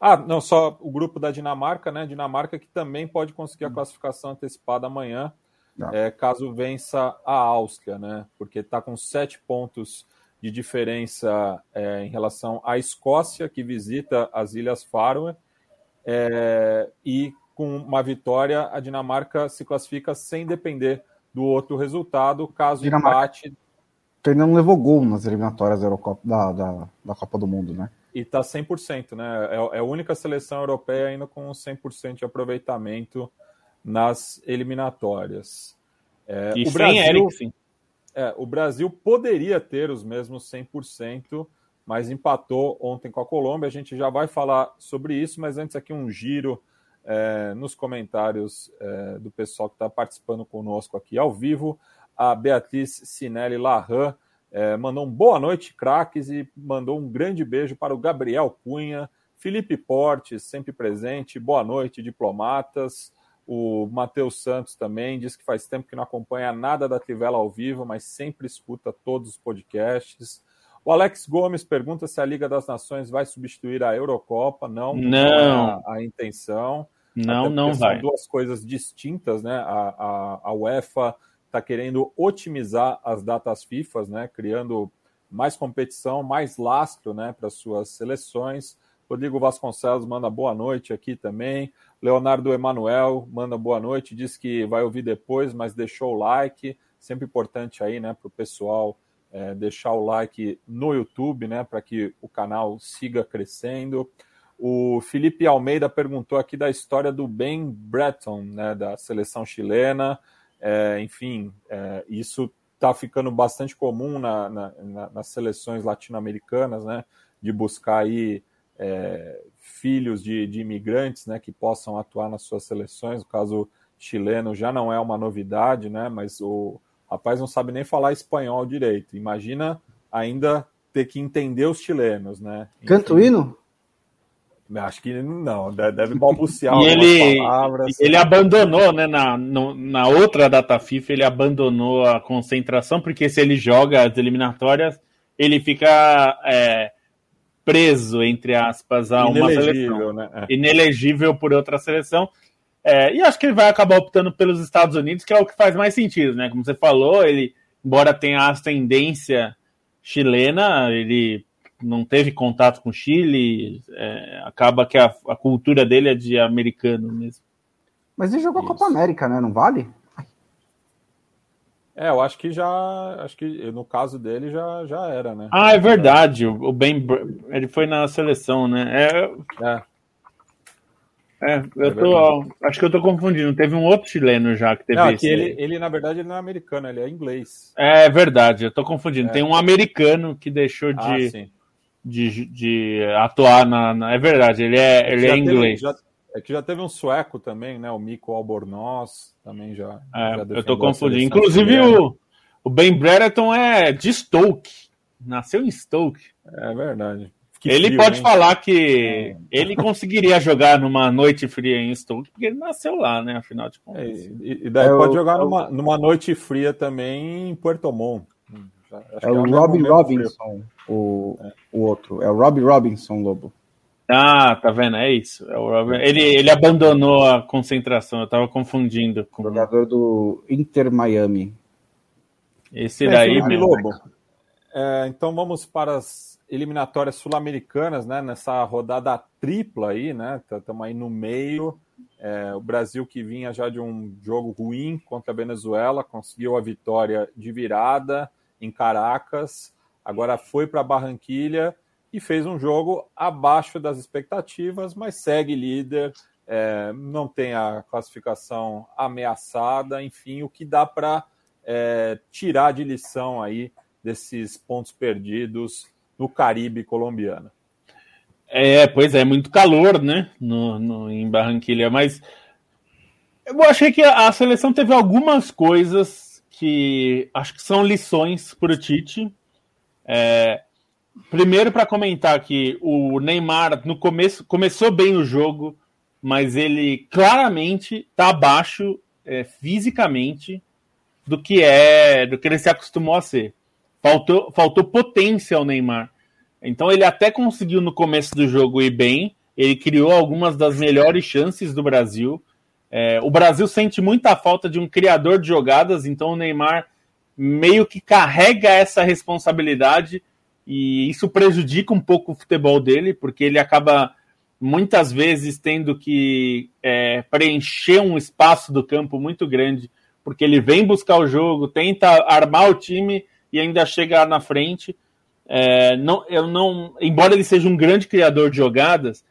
Ah, não, só o grupo da Dinamarca, né? Dinamarca que também pode conseguir a classificação antecipada amanhã, é, caso vença a Áustria, né? Porque está com sete pontos de diferença é, em relação à Escócia, que visita as Ilhas Faroe, é, e com uma vitória, a Dinamarca se classifica sem depender do outro resultado, caso Dinamarca empate. Ainda não levou gol nas eliminatórias da, Eurocopa, da, da, da Copa do Mundo, né? e está 100%, né? É, é, a única seleção europeia ainda com 100% de aproveitamento nas eliminatórias. É, e o Brasil, é, o Brasil poderia ter os mesmos 100%, mas empatou ontem com a Colômbia. A gente já vai falar sobre isso, mas antes aqui um giro é, nos comentários é, do pessoal que está participando conosco aqui ao vivo. A Beatriz Sinelli Larran é, mandou um boa noite, craques, e mandou um grande beijo para o Gabriel Cunha, Felipe Portes, sempre presente, boa noite, diplomatas. O Matheus Santos também diz que faz tempo que não acompanha nada da Trivela ao vivo, mas sempre escuta todos os podcasts. O Alex Gomes pergunta se a Liga das Nações vai substituir a Eurocopa. Não, não, é a, a, intenção. Não, não vai. São duas coisas distintas, né? A, a, a UEFA está querendo otimizar as datas FIFA, né, criando mais competição, mais lastro né, para suas seleções. Rodrigo Vasconcelos manda boa noite aqui também. Leonardo Emanuel manda boa noite, diz que vai ouvir depois, mas deixou o like. Sempre importante aí, né, para o pessoal é, deixar o like no YouTube, né, para que o canal siga crescendo. O Felipe Almeida perguntou aqui da história do Ben Breton, né, da seleção chilena. É, enfim, é, isso está ficando bastante comum na, na, na, nas seleções latino-americanas, né? De buscar aí é, filhos de, de, imigrantes, né? Que possam atuar nas suas seleções. O caso chileno já não é uma novidade, né? Mas o rapaz não sabe nem falar espanhol direito. Imagina ainda ter que entender os chilenos, né? Enfim, Canta o hino? Acho que não, deve balbuciar e ele, palavras. Ele abandonou, né? Na, no, na outra data FIFA, ele abandonou a concentração, porque se ele joga as eliminatórias, ele fica é, preso, entre aspas, a uma seleção. Né? É. Inelegível por outra seleção. É, e acho que ele vai acabar optando pelos Estados Unidos, que é o que faz mais sentido, né? Como você falou, ele, embora tenha ascendência chilena, ele não teve contato com o Chile, é, acaba que a, a, cultura dele é de americano mesmo. Mas ele jogou Isso. a Copa América, né? Não vale? É, eu acho que já. Acho que no caso dele já, já era, né? Ah, é verdade. O, Ben. Ele foi na seleção, né? É. é. É, eu é tô. Acho que eu tô confundindo. Teve um outro chileno já que teve. Não, esse... ele, ele, na verdade, ele não é americano, ele é inglês. É verdade, eu tô confundindo. É. Tem um americano que deixou de. Ah, de, de atuar na, na, É verdade, ele é, ele é inglês. Teve, já, é que já teve um sueco também, né? O Mico Albornoz também já. É, já eu tô confundindo. Inclusive o, o Ben Brereton é de Stoke. Nasceu em Stoke. É verdade. Que ele frio, pode hein? falar que é. ele conseguiria jogar numa noite fria em Stoke, porque ele nasceu lá, né? Afinal de contas. É, e, e, daí é, pode jogar numa, numa noite fria também em Puerto Montt. é o Robin Robinson o, é. o outro. É o Robbie Robinson Lobo. Ah, tá vendo? É isso. É ele, ele abandonou a concentração, eu tava confundindo. Com... Jogador do Inter Miami. Esse daí, meu. Lobo. É, então vamos para as eliminatórias sul-americanas, né? Nessa rodada tripla aí, né? Estamos aí no meio. É, o Brasil que vinha já de um jogo ruim contra a Venezuela, conseguiu a vitória de virada em Caracas agagora foi para Barranquilha e fez um jogo abaixo das expectativas, mas segue líder, é, não tem a classificação ameaçada, enfim, o que dá para é, tirar de lição aí desses pontos perdidos no Caribe colombiano. É, pois é, muito calor, né, no, no, em Barranquilha, mas eu achei que a seleção teve algumas coisas que acho que são lições para o Tite. É, primeiro, para comentar que o Neymar no começo começou bem o jogo, mas ele claramente está abaixo é, fisicamente do que é do que ele se acostumou a ser. Faltou, faltou potência ao Neymar. Então ele até conseguiu no começo do jogo ir bem. Ele criou algumas das melhores chances do Brasil. É, o Brasil sente muita falta de um criador de jogadas, então o Neymar meio que carrega essa responsabilidade e isso prejudica um pouco o futebol dele, porque ele acaba muitas vezes tendo que é, preencher um espaço do campo muito grande, porque ele vem buscar o jogo, tenta armar o time e ainda chega na frente. É, não, eu não, embora ele seja um grande criador de jogadas,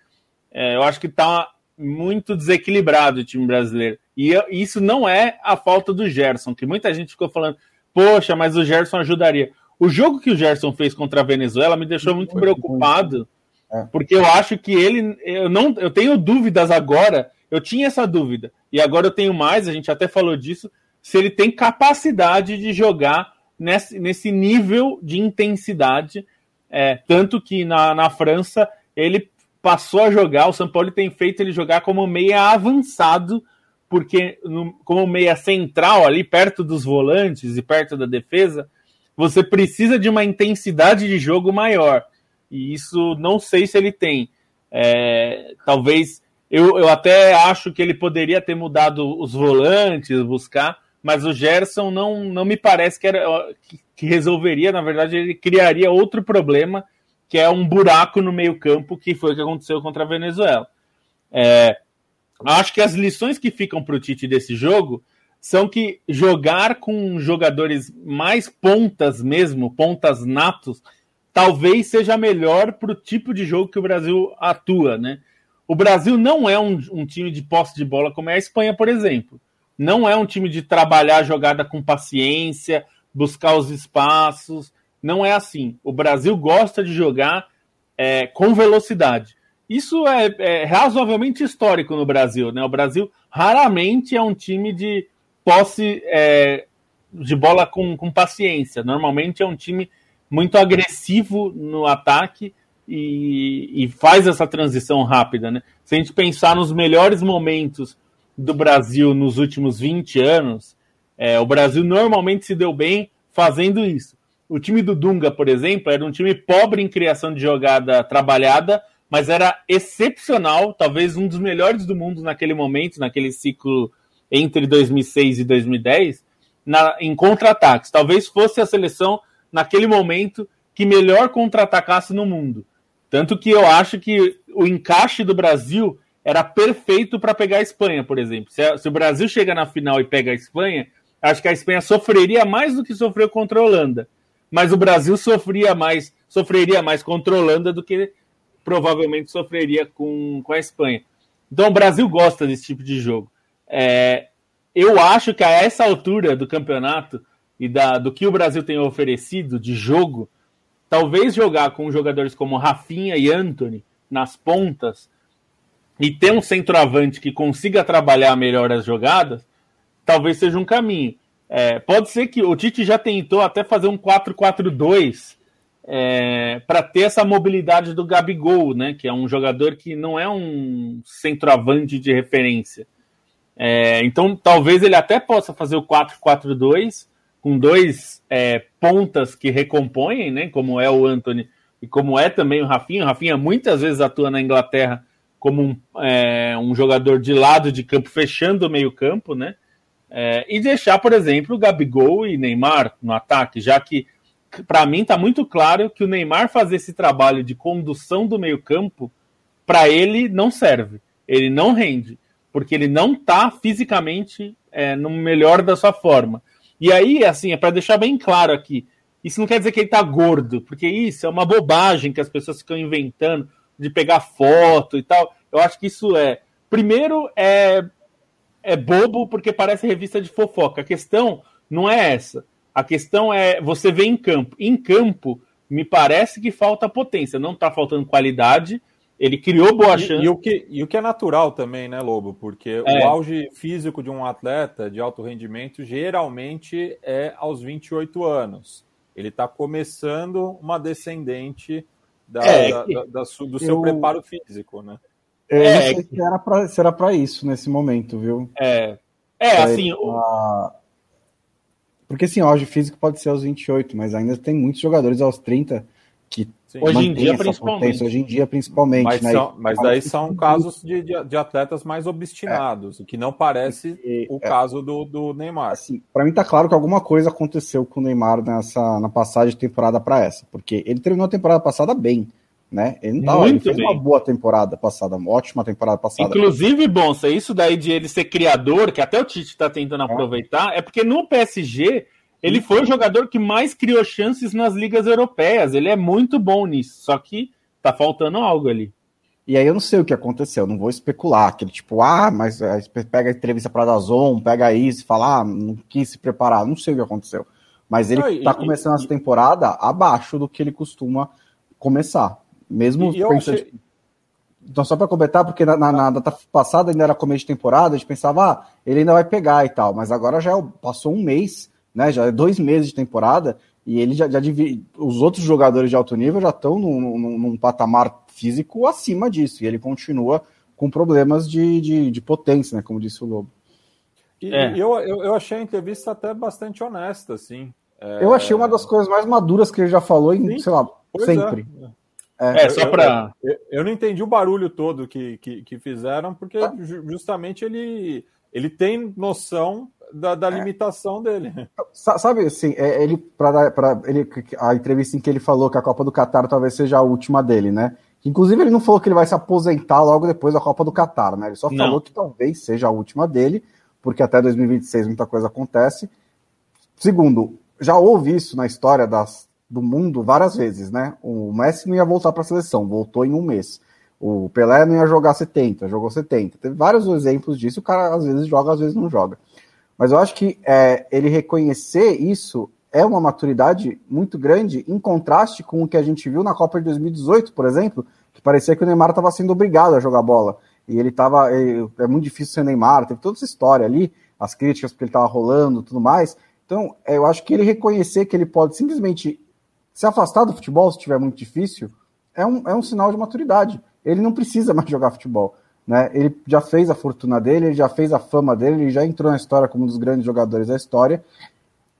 é, eu acho que está muito desequilibrado o time brasileiro. E isso não é a falta do Gerson, que muita gente ficou falando, poxa, mas o Gerson ajudaria. O jogo que o Gerson fez contra a Venezuela me deixou muito preocupado é. Porque eu acho que ele. Eu, não, eu tenho dúvidas agora. Eu tinha essa dúvida. E agora eu tenho mais, a gente até falou disso. Se ele tem capacidade de jogar nesse, nesse nível de intensidade. É, tanto que na, na França ele passou a jogar. O São Paulo tem feito ele jogar como meia avançado, porque no, como meia central, ali perto dos volantes e perto da defesa, você precisa de uma intensidade de jogo maior. E isso não sei se ele tem. É, talvez eu, eu até acho que ele poderia ter mudado os volantes, buscar, mas o Gerson não, não me parece que, era, que, resolveria. Na verdade, ele criaria outro problema, que é um buraco no meio-campo, que foi o que aconteceu contra a Venezuela. É, acho que as lições que ficam para o Tite desse jogo são que jogar com jogadores mais pontas mesmo, pontas natos, talvez seja melhor para o tipo de jogo que o Brasil atua, né? O Brasil não é um, um, time de posse de bola como é a Espanha, por exemplo. Não é um time de trabalhar a jogada com paciência, buscar os espaços. Não é assim. O Brasil gosta de jogar é, com velocidade. Isso é, é, razoavelmente histórico no Brasil, né? O Brasil raramente é um time de posse é, de bola com, com paciência. Normalmente é um time muito agressivo no ataque e, e, faz essa transição rápida. Né? Se a gente pensar nos melhores momentos do Brasil nos últimos 20 anos, é, o Brasil normalmente se deu bem fazendo isso. O time do Dunga, por exemplo, era um time pobre em criação de jogada trabalhada, mas era excepcional, talvez um dos melhores do mundo naquele momento, naquele ciclo entre 2006 e 2010, na, em contra-ataques. Talvez fosse a seleção naquele momento que melhor contra-atacasse no mundo. Tanto que eu acho que o encaixe do Brasil era perfeito para pegar a Espanha, por exemplo. Se, a, se, o Brasil chega na final e pega a Espanha, acho que a Espanha sofreria mais do que sofreu contra a Holanda. Mas o Brasil sofria mais, sofreria mais contra a Holanda do que provavelmente sofreria com, com a Espanha. Então o Brasil gosta desse tipo de jogo. É, eu acho que a essa altura do campeonato, e da, do que o Brasil tem oferecido de jogo, talvez jogar com jogadores como Rafinha e Anthony nas pontas e ter um centroavante que consiga trabalhar melhor as jogadas, talvez seja um caminho. É, pode ser que o Tite já tentou até fazer um 4-4-2 é, para ter essa mobilidade do Gabigol, né, que é um jogador que não é um centroavante de referência. É, então talvez ele até possa fazer o 4-4-2 com dois é, pontas que recompõem, né? Como é o Anthony e como é também o Rafinha. O Rafinha muitas vezes atua na Inglaterra como um, é, um jogador de lado de campo, fechando o meio-campo, né? É, e deixar, por exemplo, Gabigol e Neymar no ataque, já que para mim está muito claro que o Neymar fazer esse trabalho de condução do meio-campo, para ele não serve. Ele não rende, porque ele não está fisicamente é, no melhor da sua forma. E aí, assim, é para deixar bem claro aqui, Isso não quer dizer que ele tá gordo, porque isso é uma bobagem que as pessoas ficam inventando de pegar foto e tal. Eu acho que isso é. Primeiro, é, é bobo porque parece revista de fofoca. A questão não é essa. A questão é você vê em campo. Em campo, me parece que falta potência. Não tá faltando qualidade. Ele criou boa chance. E, e, o que, e o que é natural também, né, Lobo? Porque é. o auge físico de um atleta de alto rendimento geralmente é aos 28 anos. Ele está começando uma descendente da, é, da, da, da do seu eu... preparo físico, né? É, é, não sei se era pra, se era pra isso nesse momento, viu? É. É, assim. O... Porque assim, o auge físico pode ser aos 28, mas ainda tem muitos jogadores aos 30 que hoje em dia principalmente. Hoje em dia principalmente. Mas, né? são, mas daí são casos de, de, atletas mais obstinados, é. que não parece e, o é. caso do, do Neymar. Assim, para mim tá claro que alguma coisa aconteceu com o Neymar nessa na passagem de temporada para essa, porque ele terminou a temporada passada bem. Né? Ele, não tava, ele fez bem. uma boa temporada passada, uma ótima temporada passada. Inclusive, Bonsa, isso daí de ele ser criador, que até o Tite está tentando é. aproveitar, é porque no PSG ele foi o jogador que mais criou chances nas ligas europeias. Ele é muito bom nisso, só que tá faltando algo ali. E aí eu não sei o que aconteceu, não vou especular. Aquele tipo, ah, mas é, pega a entrevista para Dazon, pega isso, fala, ah, não quis se preparar, não sei o que aconteceu. Mas ele está começando e, essa temporada abaixo do que ele costuma começar. Mesmo e, pensando. Achei... Então, só para completar, porque na, na, na, data passada ainda era começo de temporada, a gente pensava, ah, ele ainda vai pegar e tal, mas agora já é passou um mês né? Já é dois meses de temporada e ele já, já os outros jogadores de alto nível já estão num, num, num, patamar físico acima disso e ele continua com problemas de, de, de potência, né? Como disse o Lobo. E, é. eu, eu, eu, achei a entrevista até bastante honesta, assim. É... Eu achei uma das coisas mais maduras que ele já falou em, Sim, sei lá, é. sempre. É. é, só para. Eu, eu, eu, não entendi o barulho todo que, que, que fizeram, porque ah. justamente ele, ele tem noção da, da é. limitação dele. Sabe, assim, é, ele, para ele, a entrevista em que ele falou que a Copa do Catar talvez seja a última dele, né? Inclusive, ele não falou que ele vai se aposentar logo depois da Copa do Catar, né? Ele só não. falou que talvez seja a última dele, porque até 2026 muita coisa acontece. Segundo, já houve isso na história das, do mundo várias vezes, né? O Messi não ia voltar para a seleção, voltou em um mês. O Pelé não ia jogar 70, jogou 70. Teve vários exemplos disso, o cara às vezes joga, às vezes não joga. Mas eu acho que é, ele reconhecer isso é uma maturidade muito grande, em contraste com o que a gente viu na Copa de 2018, por exemplo, que parecia que o Neymar estava sendo obrigado a jogar bola. E ele estava. É muito difícil ser Neymar, teve toda essa história ali, as críticas porque ele estava rolando tudo mais. Então, é, eu acho que ele reconhecer que ele pode simplesmente se afastar do futebol se estiver muito difícil é um, é um sinal de maturidade. Ele não precisa mais jogar futebol. Né? Ele já fez a fortuna dele, ele já fez a fama dele, ele já entrou na história como um dos grandes jogadores da história.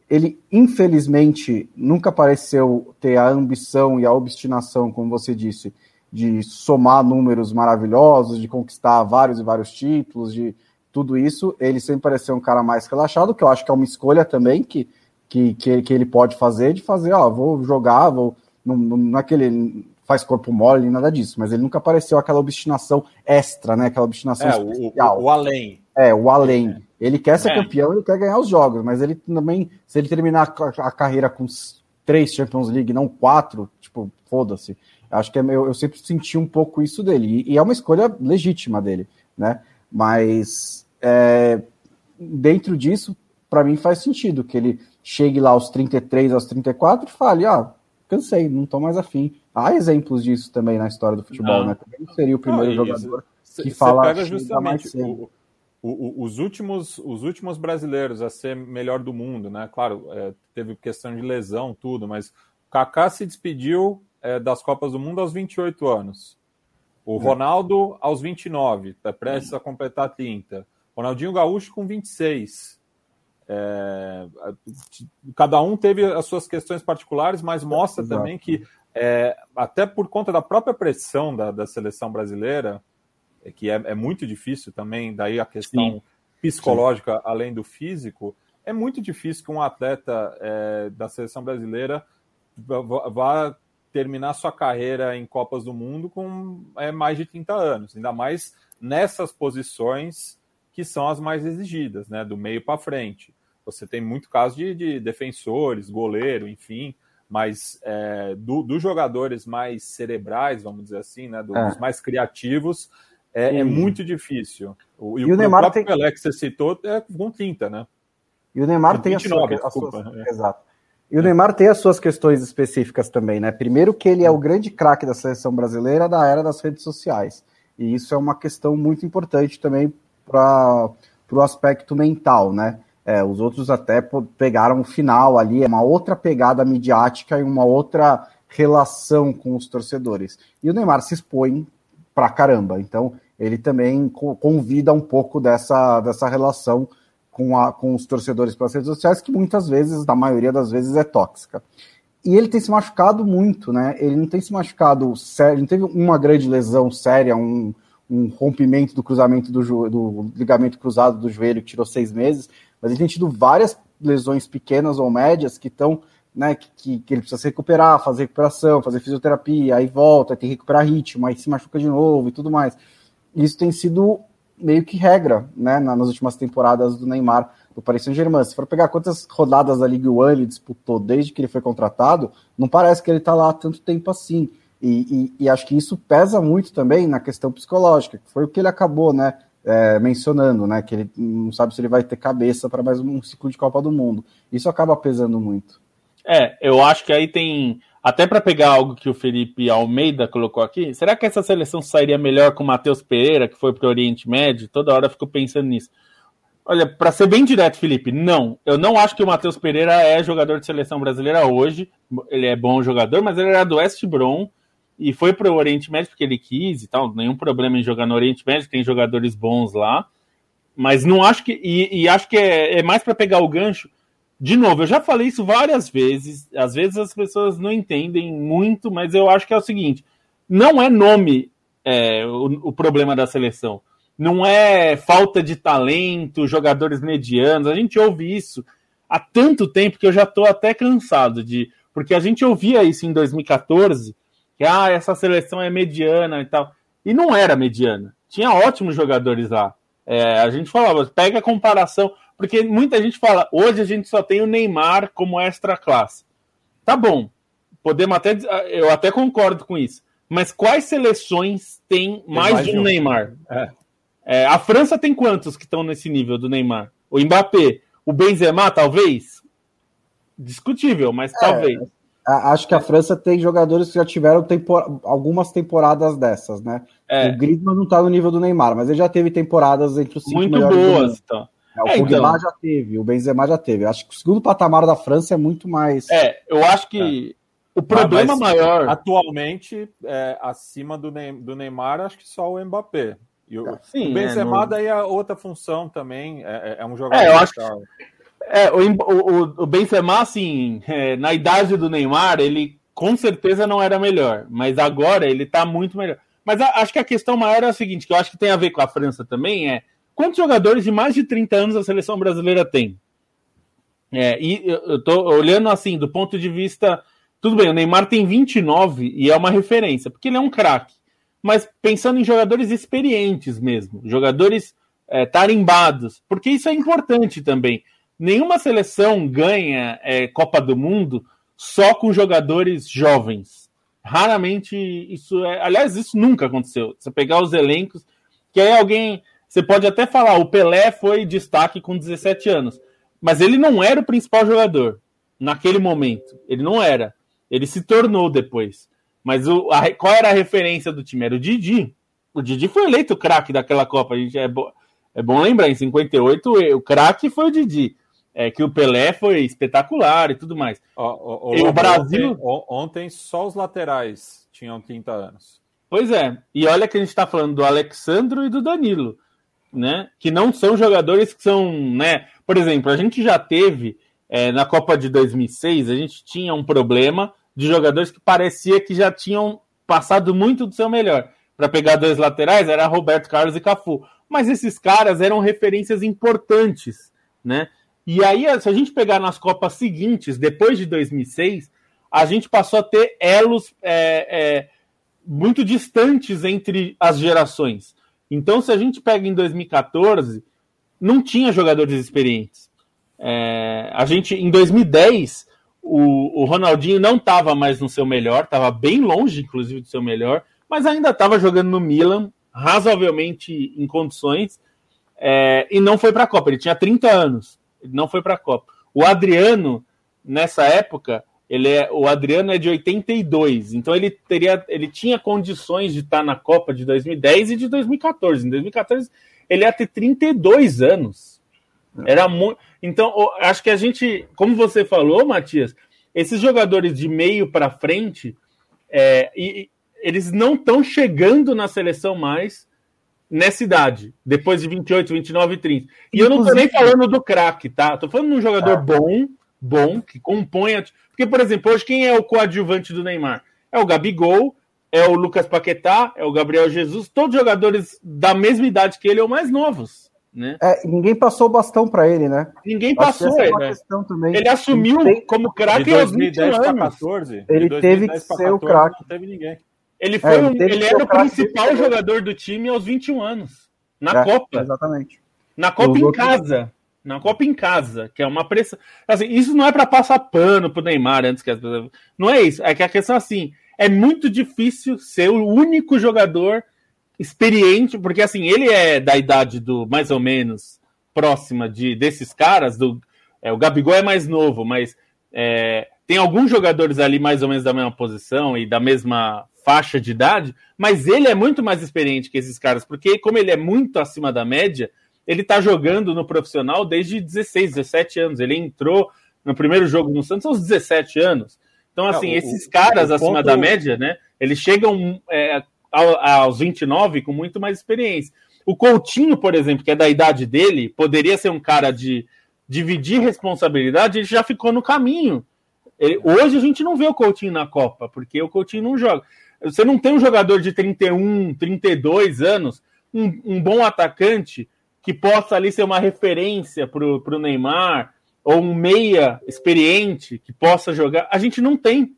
Ele, infelizmente, nunca pareceu ter a ambição e a obstinação, como você disse, de somar números maravilhosos, de conquistar vários e vários títulos, de tudo isso. Ele sempre pareceu um cara mais relaxado, que eu acho que é uma escolha também que, que, que, ele pode fazer, de fazer, ó, vou jogar, vou. Não, não é que ele faz corpo mole, nada disso, mas ele nunca apareceu aquela obstinação extra, né? Aquela obstinação é, especial. O, o, além. É, o além. É. Ele quer ser é. campeão, ele quer ganhar os jogos, mas ele também, se ele terminar a, a carreira com três Champions League, não quatro, tipo, foda-se. Acho que é, eu, eu, sempre senti um pouco isso dele, e, e é uma escolha legítima dele, né? Mas é, dentro disso, para mim faz sentido que ele chegue lá aos 33, aos 34 e fale, ah, cansei, não tô mais afim Há exemplos disso também na história do futebol, não. né? Também não seria o primeiro não, jogador que fala. Pega justamente o, o, os, últimos, os últimos brasileiros a ser melhor do mundo, né? Claro, é, teve questão de lesão, tudo, mas o Kaká se despediu é, das Copas do Mundo aos 28 anos. O é. Ronaldo aos 29, está prestes a completar 30. Ronaldinho Gaúcho com 26. É, cada um teve as suas questões particulares, mas mostra Exato. também que é, até por conta da própria pressão da, da seleção brasileira, é, que é, é, muito difícil também, daí a questão Sim. psicológica Sim. além do físico, é muito difícil que um atleta é, da seleção brasileira vá terminar sua carreira em Copas do Mundo com é, mais de 30 anos, ainda mais nessas posições que são as mais exigidas, né, do meio para frente. Você tem muito caso de, de defensores, goleiro, enfim, Mas é, dos do jogadores mais cerebrais, vamos dizer assim, né, dos é. mais criativos, é, é, muito difícil. O, e, e o, o Neymar tem... Pelé que você citou é com 30, né? E o Neymar tem 29, a sua, desculpa, é. Exato. E o Neymar tem as suas questões específicas também, né? Primeiro que ele é o grande craque da seleção brasileira da era das redes sociais. E isso é uma questão muito importante também para o aspecto mental, né? É, os outros até pegaram o final ali, é uma outra pegada midiática e uma outra relação com os torcedores. E o Neymar se expõe pra caramba, então ele também convida um pouco dessa, dessa relação com, a, com os torcedores pelas redes sociais, que muitas vezes, na maioria das vezes, é tóxica. E ele tem se machucado muito, né? Ele não tem se machucado sério, não teve uma grande lesão séria, um, um rompimento do cruzamento do, do, ligamento cruzado do joelho que tirou seis meses, mas ele tem tido várias lesões pequenas ou médias que estão, né, que, que, ele precisa se recuperar, fazer recuperação, fazer fisioterapia, aí volta, tem que recuperar ritmo, aí se machuca de novo e tudo mais. Isso tem sido meio que regra, né, nas últimas temporadas do Neymar do Paris Saint-Germain. Se for pegar quantas rodadas da Ligue 1 ele disputou desde que ele foi contratado, não parece que ele está lá há tanto tempo assim. E, e, e, acho que isso pesa muito também na questão psicológica, que foi o que ele acabou, né, é, mencionando, né, que ele não sabe se ele vai ter cabeça para mais um ciclo de Copa do Mundo. Isso acaba pesando muito. É, eu acho que aí tem até para pegar algo que o Felipe Almeida colocou aqui, será que essa seleção sairia melhor com o Matheus Pereira, que foi para o Oriente Médio? Toda hora eu fico pensando nisso. Olha, para ser bem direto, Felipe, não. Eu não acho que o Matheus Pereira é jogador de seleção brasileira hoje. Ele é bom jogador, mas ele era do West Brom e foi para o Oriente Médio porque ele quis e tal. Nenhum problema em jogar no Oriente Médio, tem jogadores bons lá. Mas não acho que. E, e acho que é, é mais para pegar o gancho de novo, eu já falei isso várias vezes. Às vezes as pessoas não entendem muito, mas eu acho que é o seguinte: não é nome é, o, o, problema da seleção. Não é falta de talento, jogadores medianos. A gente ouve isso há tanto tempo que eu já estou até cansado de. Porque a gente ouvia isso em 2014, que ah, essa seleção é mediana e tal. E não era mediana. Tinha ótimos jogadores lá. É, a gente falava, pega a comparação. Porque muita gente fala, hoje a gente só tem o Neymar como extra classe. Tá bom, podemos até, eu até concordo com isso. Mas quais seleções têm mais, mais de um, Neymar? É. É, a França tem quantos que estão nesse nível do Neymar? O Mbappé, o Benzema, talvez? Discutível, mas é, talvez. Acho que a França tem jogadores que já tiveram tempor... algumas temporadas dessas, né? É. O Griezmann não está no nível do Neymar, mas ele já teve temporadas entre os cinco Muito boas, então. É, o é, então... já teve, o Benzema já teve. Acho que o segundo patamar da França é muito mais. É, eu acho que é. o problema ah, maior. Atualmente, é, acima do, do Neymar, acho que só o Mbappé. E o, Sim, o Benzema é, daí é outra função também, é, é, é um jogador. É, eu acho que, é, o, o, o Benzema, assim, é, na idade do Neymar, ele com certeza não era melhor, mas agora ele tá muito melhor. Mas a, acho que a questão maior é a seguinte, que eu acho que tem a ver com a França também, é Quantos jogadores de mais de 30 anos a seleção brasileira tem? É, e eu tô olhando assim, do ponto de vista. Tudo bem, o Neymar tem 29 e é uma referência, porque ele é um craque. Mas pensando em jogadores experientes mesmo, jogadores é, tarimbados, porque isso é importante também. Nenhuma seleção ganha é, Copa do Mundo só com jogadores jovens. Raramente isso é. Aliás, isso nunca aconteceu. Você pegar os elencos, que aí alguém você pode até falar, o Pelé foi destaque com 17 anos, mas ele não era o principal jogador naquele momento. Ele não era. Ele se tornou depois. Mas o, a, qual era a referência do time? Era o Didi. O Didi foi eleito craque daquela Copa. A gente é, bo, é bom lembrar, em 58 o craque foi o Didi. É que o Pelé foi espetacular e tudo mais. O, o, o Brasil. Ontem, ontem só os laterais tinham 30 anos. Pois é. E olha que a gente está falando do Alexandro e do Danilo né? Que não são jogadores que são, né? Por exemplo, a gente já teve é, na Copa de 2006, a gente tinha um problema de jogadores que parecia que já tinham passado muito do seu melhor. Para pegar dois laterais era Roberto Carlos e Cafu, mas esses caras eram referências importantes, né? E aí, se a gente pegar nas Copas seguintes, depois de 2006, a gente passou a ter elos é, é, muito distantes entre as gerações. Então, se a gente pega em 2014, não tinha jogadores experientes. É, a gente, em 2010, o, o Ronaldinho não estava mais no seu melhor, estava bem longe, inclusive, do seu melhor, mas ainda estava jogando no Milan, razoavelmente em condições, é, e não foi para a Copa. Ele tinha 30 anos, ele não foi para a Copa. O Adriano, nessa época, ele é, o Adriano é de 82, então ele teria, ele tinha condições de estar na Copa de 2010 e de 2014. Em 2014 ele ia ter 32 anos. Era muito. Então, acho que a gente, como você falou, Matias, esses jogadores de meio para frente, é, e, eles não estão chegando na seleção mais nessa idade, depois de 28, 29 e 30. E eu não estou nem falando do craque, tá? Tô falando de um jogador ah. bom, bom, que compõe. A... Porque, por exemplo, hoje quem é o coadjuvante do Neymar? É o Gabigol, é o Lucas Paquetá, é o Gabriel Jesus, todos jogadores da mesma idade que ele ou mais novos. Né? É, ninguém passou o bastão para ele, né? Ninguém passou, é né? Ele assumiu ele como craque aos 20 anos. 14, ele teve que ser o craque. Não teve ninguém. Ele, foi é, ele, um, ele era o principal jogador do time aos 21 anos. Na é, Copa. Exatamente. Na Copa em casa na Copa em casa, que é uma pressão. Assim, isso não é para passar pano pro Neymar antes que as pessoas. Não é isso. É que a questão é assim: é muito difícil ser o único jogador experiente, porque assim, ele é da idade do mais ou menos próxima de desses caras, do é, o Gabigol é mais novo, mas é, tem alguns jogadores ali mais ou menos da mesma posição e da mesma faixa de idade, mas ele é muito mais experiente que esses caras, porque como ele é muito acima da média, ele tá jogando no profissional desde 16, 17 anos. Ele entrou no primeiro jogo no Santos aos 17 anos. Então, assim, é, o, esses caras acima da média, né? Eles chegam é, aos 29 com muito mais experiência. O Coutinho, por exemplo, que é da idade dele, poderia ser um cara de dividir responsabilidade, ele já ficou no caminho. Ele, hoje a gente não vê o Coutinho na Copa, porque o Coutinho não joga. Você não tem um jogador de 31, 32 anos, um, um bom atacante que possa ali ser uma referência para o Neymar, ou um meia experiente que possa jogar. A gente não tem.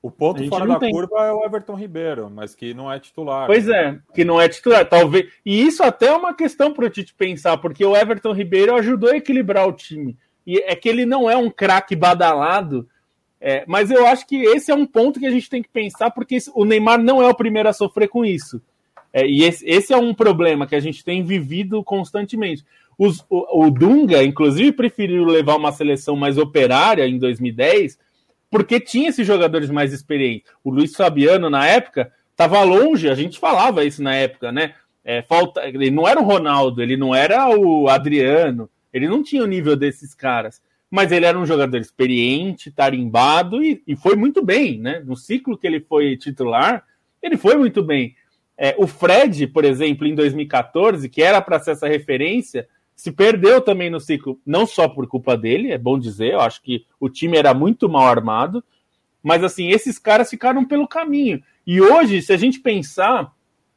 O ponto fora da tem. curva é o Everton Ribeiro, mas que não é titular. Pois né? é, que não é titular, talvez. E isso até é uma questão para o Tite pensar, porque o Everton Ribeiro ajudou a equilibrar o time. E é que ele não é um craque badalado, é, mas eu acho que esse é um ponto que a gente tem que pensar, porque o Neymar não é o primeiro a sofrer com isso. É, e esse, esse, é um problema que a gente tem vivido constantemente. Os, o, o Dunga, inclusive, preferiu levar uma seleção mais operária em 2010 porque tinha esses jogadores mais experientes. O Luiz Fabiano, na época, estava longe, a gente falava isso na época, né? É, falta, ele não era o Ronaldo, ele não era o Adriano, ele não tinha o nível desses caras. Mas ele era um jogador experiente, tarimbado e, e foi muito bem, né? No ciclo que ele foi titular, ele foi muito bem. É, o Fred, por exemplo, em 2014, que era para ser essa referência, se perdeu também no ciclo, não só por culpa dele, é bom dizer, eu acho que o time era muito mal armado, mas assim, esses caras ficaram pelo caminho. E hoje, se a gente pensar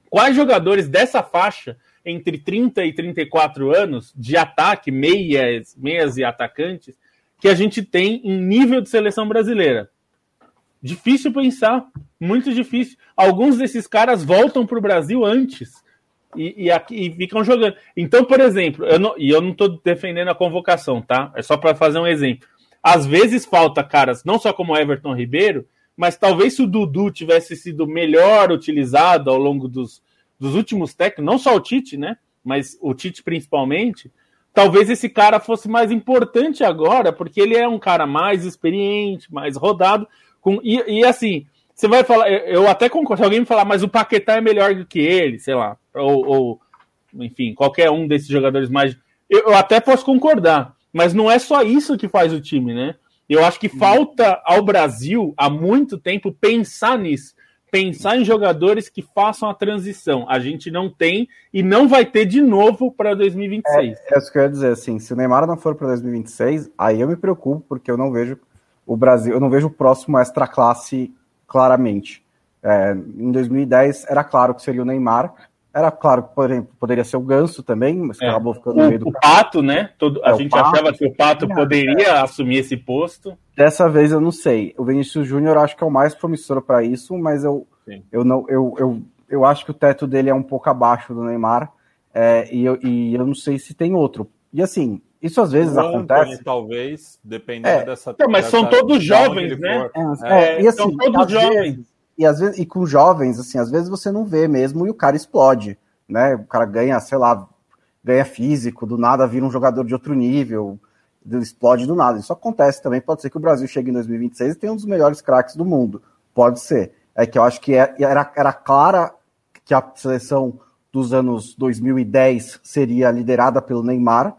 quais jogadores dessa faixa, entre 30 e 34 anos, de ataque, meias, meias e atacantes, que a gente tem em nível de seleção brasileira. Difícil pensar, muito difícil. Alguns desses caras voltam para o Brasil antes e, e, e, ficam jogando. Então, por exemplo, eu não, e eu não estou defendendo a convocação, tá? É só para fazer um exemplo. Às vezes falta caras, não só como Everton Ribeiro, mas talvez se o Dudu tivesse sido melhor utilizado ao longo dos, dos últimos técnicos, não só o Tite, né? Mas o Tite principalmente, talvez esse cara fosse mais importante agora, porque ele é um cara mais experiente, mais rodado. Com, e, e assim, você vai falar, eu até concordo, se alguém me falar, mas o Paquetá é melhor do que ele, sei lá, ou, ou enfim, qualquer um desses jogadores mais. Eu, eu, até posso concordar, mas não é só isso que faz o time, né? Eu acho que falta ao Brasil, há muito tempo, pensar nisso. Pensar em jogadores que façam a transição. A gente não tem e não vai ter de novo para 2026. É, é isso que eu ia dizer, assim, se o Neymar não for para 2026, aí eu me preocupo, porque eu não vejo o Brasil, eu não vejo o próximo extra classe claramente. É, em 2010 era claro que seria o Neymar, era claro que, por exemplo, poderia ser o Ganso também, mas é. acabou ficando no meio do. O Pato, né? Todo, a é, gente Pato, achava que o Pato poderia é. assumir esse posto. Dessa vez eu não sei. O Vinícius Júnior acho que é o mais promissor para isso, mas eu, eu, não, eu, eu, eu acho que o teto dele é um pouco abaixo do Neymar, é, e, eu, e eu não sei se tem outro. E assim, isso às vezes acontece. Talvez, dependendo É. dessa. Não, mas são todos jovens, né? É, É, e assim, são todos jovens. vezes- e às vezes, e com jovens, assim, às vezes você não vê mesmo e o cara explode, né? O cara ganha, sei lá, ganha físico, do nada vira um jogador de outro nível, explode do nada. Isso acontece também, pode ser que o Brasil chegue em 2026 e tenha um dos melhores craques do mundo. Pode ser. É que eu acho que é- era, era clara que a seleção dos anos 2010 seria liderada pelo Neymar,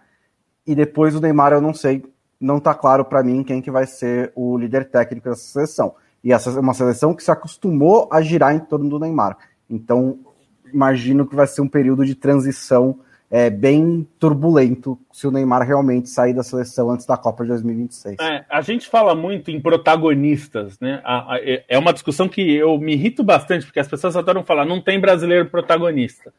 e depois o Neymar eu não sei, não tá claro para mim quem que vai ser o líder técnico dessa seleção. E essa é uma seleção que se acostumou a girar em torno do Neymar. Então, imagino que vai ser um período de transição é, bem turbulento se o Neymar realmente sair da seleção antes da Copa de 2026. É, a gente fala muito em protagonistas, né? É- é uma discussão que eu me irrito bastante, porque as pessoas adoram falar, não tem brasileiro protagonista.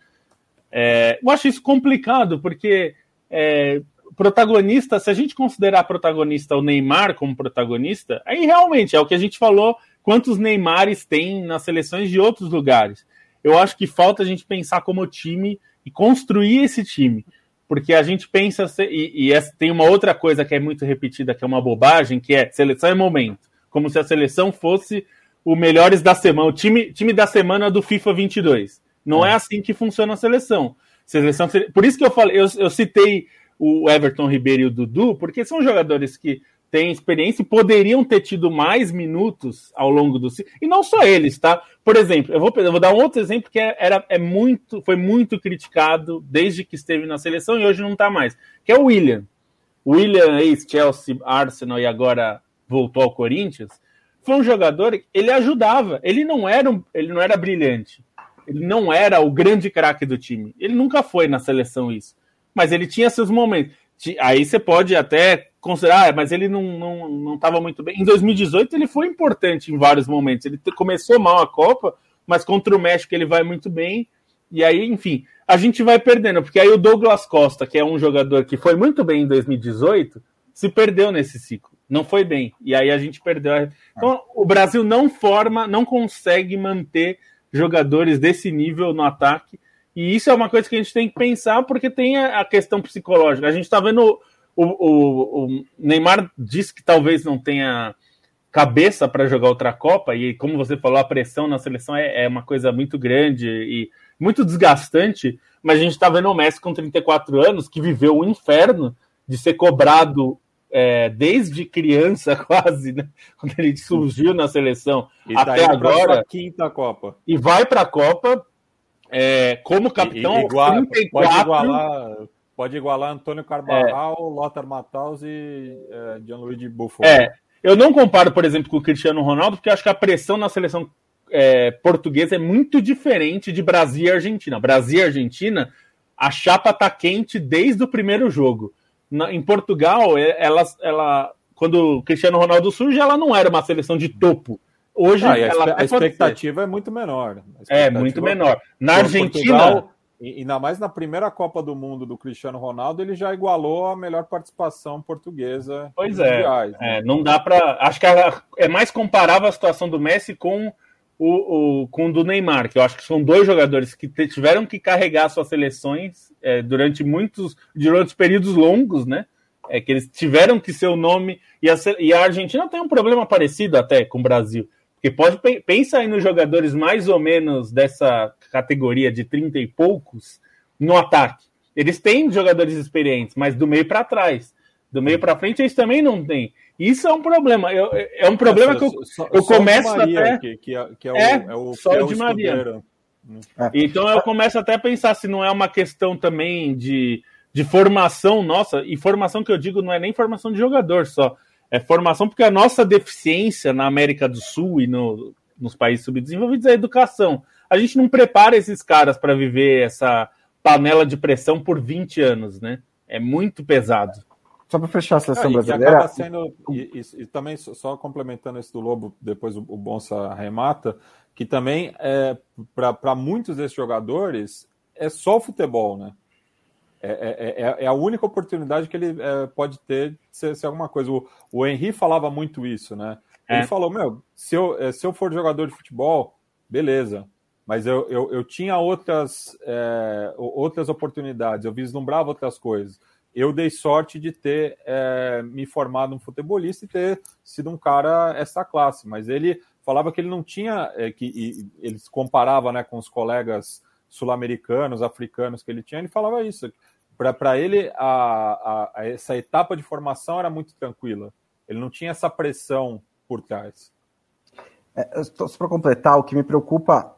É, eu acho isso complicado, porque é, protagonista, se a gente considerar protagonista o Neymar como protagonista, aí realmente é o que a gente falou, quantos Neymares tem nas seleções de outros lugares. Eu acho que falta a gente pensar como time e construir esse time. Porque a gente pensa, e, e essa- tem uma outra coisa que é muito repetida, que é uma bobagem, que é seleção é momento. Como se a seleção fosse o melhores da semana, o time, time da semana do FIFA 22. Não é, assim que funciona a seleção. Seleção, por isso que eu falei, eu, eu citei o Everton Ribeiro e o Dudu, porque são jogadores que têm experiência e poderiam ter tido mais minutos ao longo do. E não só eles, tá? Por exemplo, eu vou, eu vou dar um outro exemplo que é, era, é muito, foi muito criticado desde que esteve na seleção e hoje não está mais, que é o William. O William, ex-Chelsea, Arsenal e agora voltou ao Corinthians, foi um jogador, ele ajudava, ele não era, um, ele não era brilhante, ele não era o grande craque do time, ele nunca foi na seleção isso, mas ele tinha seus momentos. Aí você pode até considerar, ah, mas ele não estava não, não muito bem. Em 2018 ele foi importante em vários momentos. Ele começou mal a Copa, mas contra o México ele vai muito bem. E aí, enfim, a gente vai perdendo, porque aí o Douglas Costa, que é um jogador que foi muito bem em 2018, se perdeu nesse ciclo. Não foi bem. E aí a gente perdeu. Então, o Brasil não forma, não consegue manter jogadores desse nível no ataque. E isso é uma coisa que a gente tem que pensar, porque tem a questão psicológica. A gente está vendo o, o, o Neymar disse que talvez não tenha cabeça para jogar outra Copa, e como você falou, a pressão na seleção é, é uma coisa muito grande e muito desgastante, mas a gente está vendo o Messi com 34 anos, que viveu o inferno de ser cobrado é, desde criança, quase, né? Quando ele surgiu na seleção E tá até pra agora, quinta Copa. e vai para a Copa é, como capitão E- igual- aos 34. Pode igualar, pode igualar Antônio Carvajal, Lothar Matthaus e é, Gianluigi Buffon. É, eu não comparo, por exemplo, com o Cristiano Ronaldo, porque eu acho que a pressão na seleção é, portuguesa é muito diferente de Brasil e Argentina. Brasil e Argentina, a chapa tá quente desde o primeiro jogo. Na- em Portugal, é- ela, ela, quando o Cristiano Ronaldo surge, ela não era uma seleção de topo. Hoje, Ah, a, a ser. expectativa é muito menor. É, muito menor. Na Argentina, Portugal, e- ainda mais na primeira Copa do Mundo do Cristiano Ronaldo, ele já igualou a melhor participação portuguesa. Pois é. mundiais, né? É, não dá para. Acho que é mais comparável a situação do Messi com o, o com o do Neymar, que eu acho que são dois jogadores que tiveram que carregar suas seleções é, durante muitos durante períodos longos, né? É que eles tiveram que ser o nome e a, e a Argentina tem um problema parecido até com o Brasil, porque pode pe- pensa aí nos jogadores mais ou menos dessa categoria de 30 e poucos no ataque. Eles têm jogadores experientes, mas do meio para trás. Do meio para frente eles também não têm. Isso é um problema. Eu- é um problema que eu, Só- eu começo Maria, até- Que, que é, que é o, É, é o, só que é o Di Maria. escudeiro. Então eu começo até a pensar se não é uma questão também de, de formação nossa, e formação que eu digo não é nem formação de jogador só, é formação porque a nossa deficiência na América do Sul e no- nos países subdesenvolvidos é a educação. A gente não prepara esses caras para viver essa panela de pressão por 20 anos, né? É muito pesado. Só para fechar a Ah, seleção e que brasileira, acaba sendo, e, e- e também, só- só complementando esse do Lobo, depois o, o Bonsa arremata, que também, é, para muitos desses jogadores, é só o futebol, né? É, é- é- é a única oportunidade que ele é, pode ter de ser, ser alguma coisa. O, o Henry falava muito isso, né? Ele É. falou, meu, se eu, é, se eu for jogador de futebol, beleza. Mas eu, eu, eu tinha outras, é, outras oportunidades, eu vislumbrava outras coisas. eu dei sorte de ter é, me formado um futebolista e ter sido um cara essa classe, mas ele falava que ele não tinha, é, que e, ele se comparava né, com os colegas sul-americanos, africanos que ele tinha, ele falava isso. Para ele, a, a, essa etapa de formação era muito tranquila. Ele não tinha essa pressão por trás. É, só para completar, o que me preocupa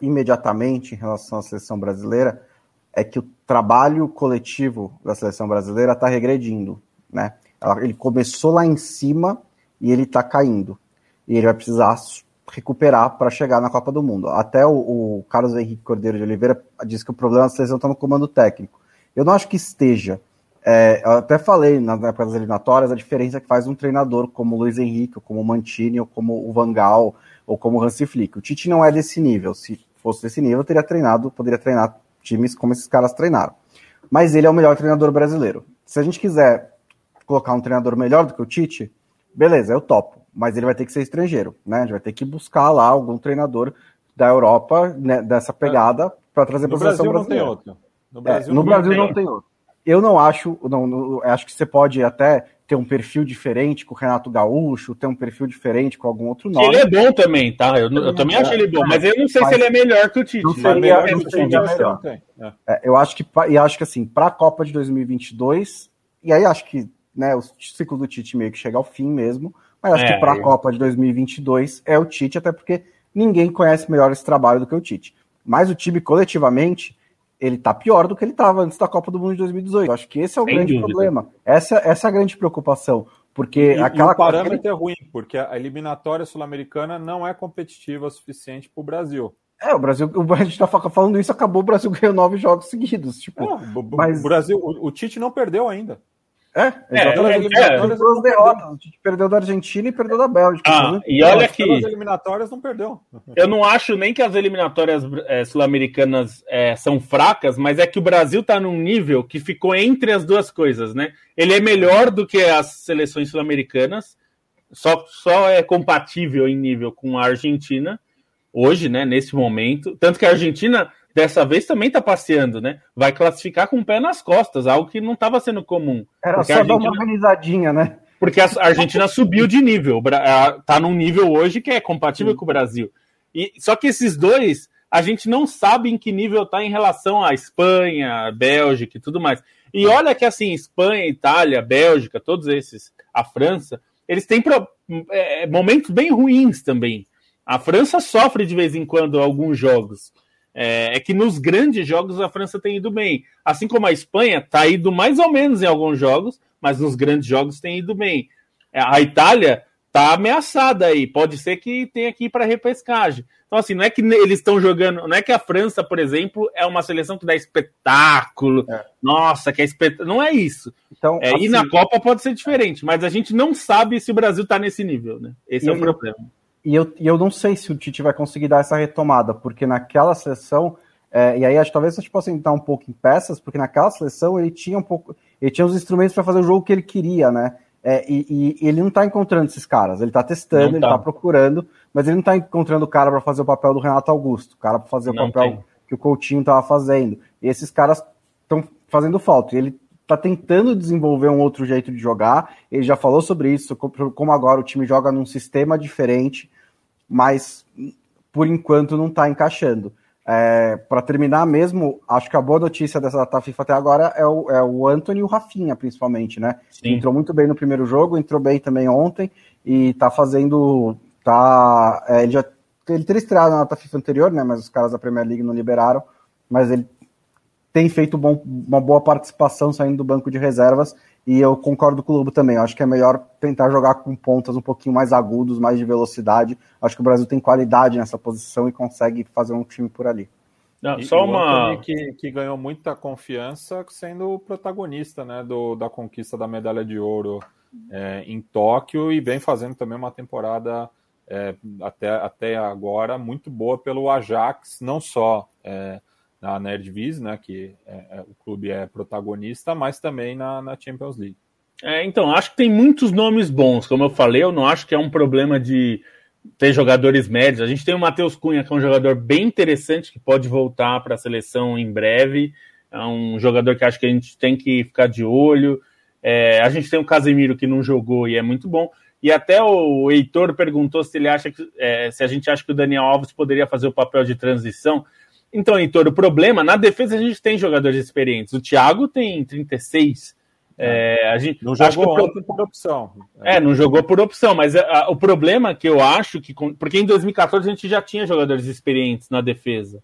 imediatamente em relação à seleção brasileira é que o trabalho coletivo da seleção brasileira está regredindo. Né? Ele começou lá em cima e ele está caindo. E ele vai precisar recuperar para chegar na Copa do Mundo. Até o, o, Carlos Henrique Cordeiro de Oliveira disse que o problema da seleção está no comando técnico. Eu não acho que esteja. É, eu até falei na época das eliminatórias a diferença que faz um treinador como o Luiz Henrique, ou como o Mantini, ou como o Vangal, ou como o Hansi Flick. O Tite não é desse nível. Se fosse desse nível, teria treinado, poderia treinar times como esses caras treinaram. Mas ele é o melhor treinador brasileiro. Se a gente quiser colocar um treinador melhor do que o Tite, beleza, eu topo mas ele vai ter que ser estrangeiro, né? A gente vai ter que buscar lá algum treinador da Europa né, dessa pegada para trazer para a seleção brasileira. Não tem outro. No Brasil, é, no não, Brasil tem. não tem outro. Eu não acho, não, não, acho que você pode até ter um perfil diferente com o Renato Gaúcho, ter um perfil diferente com algum outro nome. Ele é bom também, tá? Eu, eu também acho ele bom, mas eu não sei se ele é melhor que o Tite. Não seria, não seria melhor. É. É, eu acho que, e acho que assim, para a Copa de 2022, e aí acho que né, o ciclo do Tite meio que chega ao fim mesmo, mas acho é, que para a Copa de 2022 é o Tite, até porque ninguém conhece melhor esse trabalho do que o Tite. Mas o time coletivamente, ele tá pior do que ele estava antes da Copa do Mundo de 2018. Acho que esse é o Sem grande dúvida. problema. Essa, essa é a grande preocupação. Porque e, aquela e o parâmetro aquele... é ruim, porque a eliminatória sul-americana não é competitiva o suficiente para o Brasil. É, o Brasil, a gente tá falando isso, acabou, o Brasil ganhou nove jogos seguidos. Tipo, não, mas... o Brasil, o, o Tite não perdeu ainda. É, exatamente. É, é, duas derrotas. A gente perdeu da Argentina e perdeu da Bélgica. Ah, e olha que. As eliminatórias não perdeu. Eu não acho nem que as eliminatórias é, sul-americanas é, são fracas, mas é que o Brasil está num nível que ficou entre as duas coisas, né? Ele é melhor do que as seleções sul-americanas, só, só é compatível em nível com a Argentina, hoje, né? Nesse momento. Tanto que a Argentina dessa vez também está passeando, né? Vai classificar com o pé nas costas, algo que não estava sendo comum. Era só Argentina... dar uma organizadinha, né? Porque a Argentina subiu de nível, está num nível hoje que é compatível Sim. com o Brasil. E só que esses dois, a gente não sabe em que nível está em relação à Espanha, Bélgica e tudo mais. E olha que assim, Espanha, Itália, Bélgica, todos esses, a França, eles têm pro... é, momentos bem ruins também. A França sofre de vez em quando alguns jogos. É, é, que nos grandes jogos a França tem ido bem. Assim como a Espanha está indo mais ou menos em alguns jogos, mas nos grandes jogos tem ido bem. É, a Itália está ameaçada aí, pode ser que tenha que ir para repescagem. Então, assim, não é que eles estão jogando, não é que a França, por exemplo, é uma seleção que dá espetáculo, é. nossa, que é espetáculo. Não é isso. Então, é, assim, e na Copa pode ser diferente, mas a gente não sabe se o Brasil está nesse nível, né? Esse é o problema. E eu, e eu não sei se o Tite vai conseguir dar essa retomada, porque naquela seleção, é, e aí acho que talvez a gente possa entrar um pouco em peças, porque naquela seleção ele tinha um pouco. Ele tinha os instrumentos para fazer o jogo que ele queria, né? É, e, e, ele não está encontrando esses caras, ele está testando, não ele está tá procurando, mas ele não está encontrando o cara para fazer o papel do Renato Augusto, o cara para fazer não o papel tem. que o Coutinho estava fazendo. E esses caras estão fazendo falta. E ele está tentando desenvolver um outro jeito de jogar. Ele já falou sobre isso, como agora o time joga num sistema diferente, mas por enquanto não está encaixando. É, para terminar mesmo, acho que a boa notícia dessa data FIFA até agora é o, é o Anthony e o Rafinha, principalmente, né? Sim. Entrou muito bem no primeiro jogo, entrou bem também ontem e tá fazendo. Tá, é, ele já ele teria estreado na data FIFA anterior, né? Mas os caras da Premier League não liberaram. Mas ele tem feito bom, uma boa participação saindo do banco de reservas e eu concordo com o Lobo também. Acho que é melhor tentar jogar com pontas um pouquinho mais agudos, mais de velocidade. Acho que o Brasil tem qualidade nessa posição e consegue fazer um time por ali. Não, só uma que, que ganhou muita confiança sendo o protagonista né, do, da conquista da medalha de ouro é, em Tóquio e vem fazendo também uma temporada é, até, até agora muito boa pelo Ajax, não só é, na Nerdviz, né, que é, é, o clube é protagonista, mas também na, na Champions League. É, então, acho que tem muitos nomes bons. Como eu falei, eu não acho que é um problema de ter jogadores médios. A gente tem o Matheus Cunha, que é um jogador bem interessante, que pode voltar para a seleção em breve. é um jogador que acho que a gente tem que ficar de olho. É, a gente tem o Casemiro que não jogou e é muito bom. E até o Heitor perguntou se ele acha que é, se a gente acha que o Daniel Alves poderia fazer o papel de transição. Então, Heitor, o problema, na defesa a gente tem jogadores experientes. O Thiago tem 36. É, a gente não jogou pro... por opção. É, não jogou por opção, mas a, a, o problema que eu acho que. Porque em 2014 a gente já tinha jogadores experientes na defesa.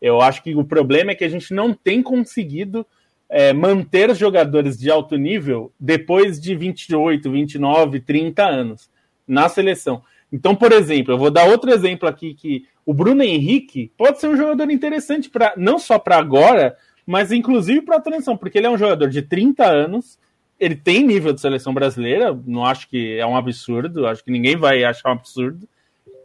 Eu acho que o problema é que a gente não tem conseguido é, manter os jogadores de alto nível depois de 28, 29, 30 anos na seleção. Então, por exemplo, eu vou dar outro exemplo aqui que o Bruno Henrique pode ser um jogador interessante para não só para agora, mas inclusive para a transição, porque ele é um jogador de 30 anos, ele tem nível de seleção brasileira, não acho que é um absurdo, acho que ninguém vai achar um absurdo.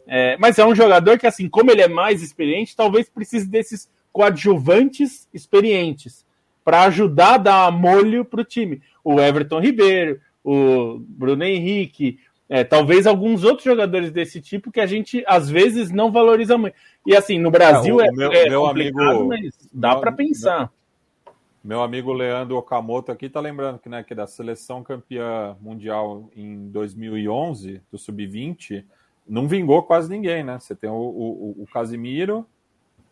É, mas é um jogador que, assim, como ele é mais experiente, talvez precise desses coadjuvantes experientes para ajudar a dar molho para o time. O Everton Ribeiro, o Bruno Henrique, é, talvez alguns outros jogadores desse tipo que a gente às vezes não valoriza muito. E assim, no Brasil é, é, meu, é meu amigo, mas dá para pensar. Meu amigo Leandro Okamoto aqui tá lembrando que, né, que da seleção campeã mundial em 2011, do Sub-20, não vingou quase ninguém, né? Você tem o, o, o Casimiro,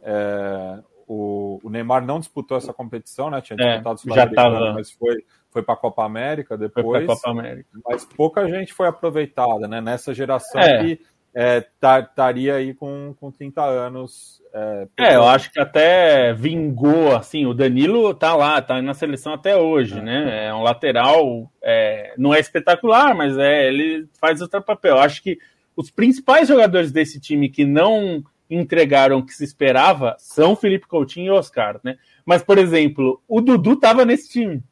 é, o, o, Neymar não disputou essa competição, né? Tinha é, disputado é, já tava... mas foi foi para a Copa América depois. Copa América. Mas pouca gente foi aproveitada, né? Nessa geração é. que estaria é, aí com, com 30 anos. É, é, eu acho que até vingou, assim, o Danilo tá lá, tá na seleção até hoje, é. né? É um lateral, é, não é espetacular, mas é, ele faz outro papel. Eu acho que os principais jogadores desse time que não entregaram o que se esperava são Felipe Coutinho e Oscar, né? Mas, por exemplo, o Dudu tava nesse time.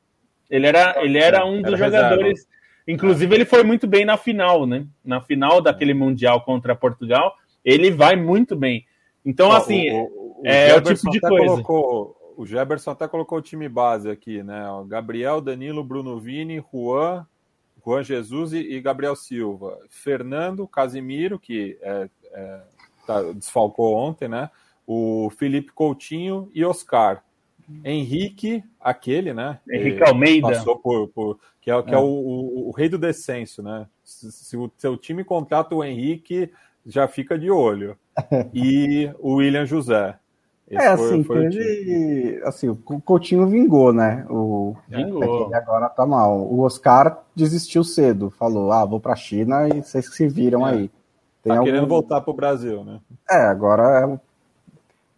Ele era, ele era um dos era jogadores. Reserva. Inclusive, ele foi muito bem na final, né? Na final daquele Mundial contra Portugal, ele vai muito bem. Então, assim, o, o, é o, o tipo de coisa. Colocou, o Geberson até colocou o time base aqui, né? O Gabriel, Danilo, Bruno Vini, Juan, Juan Jesus e, Gabriel Silva. Fernando, Casimiro, que é, é, tá, desfalcou ontem, né? O Felipe Coutinho e Oscar. Henrique, aquele, né? Henrique Almeida. Passou por, por que é, que é. é o, o, o, rei do descenso, né? Se, se, o seu time contrata o Henrique, já fica de olho. E o William José. Esse é, foi, assim, foi teve, assim, o Coutinho vingou, né? O, vingou. É agora tá mal. O Oscar desistiu cedo, falou, ah, vou pra China e vocês se viram é. aí. Tem tá algum... querendo voltar pro Brasil, né? É, agora é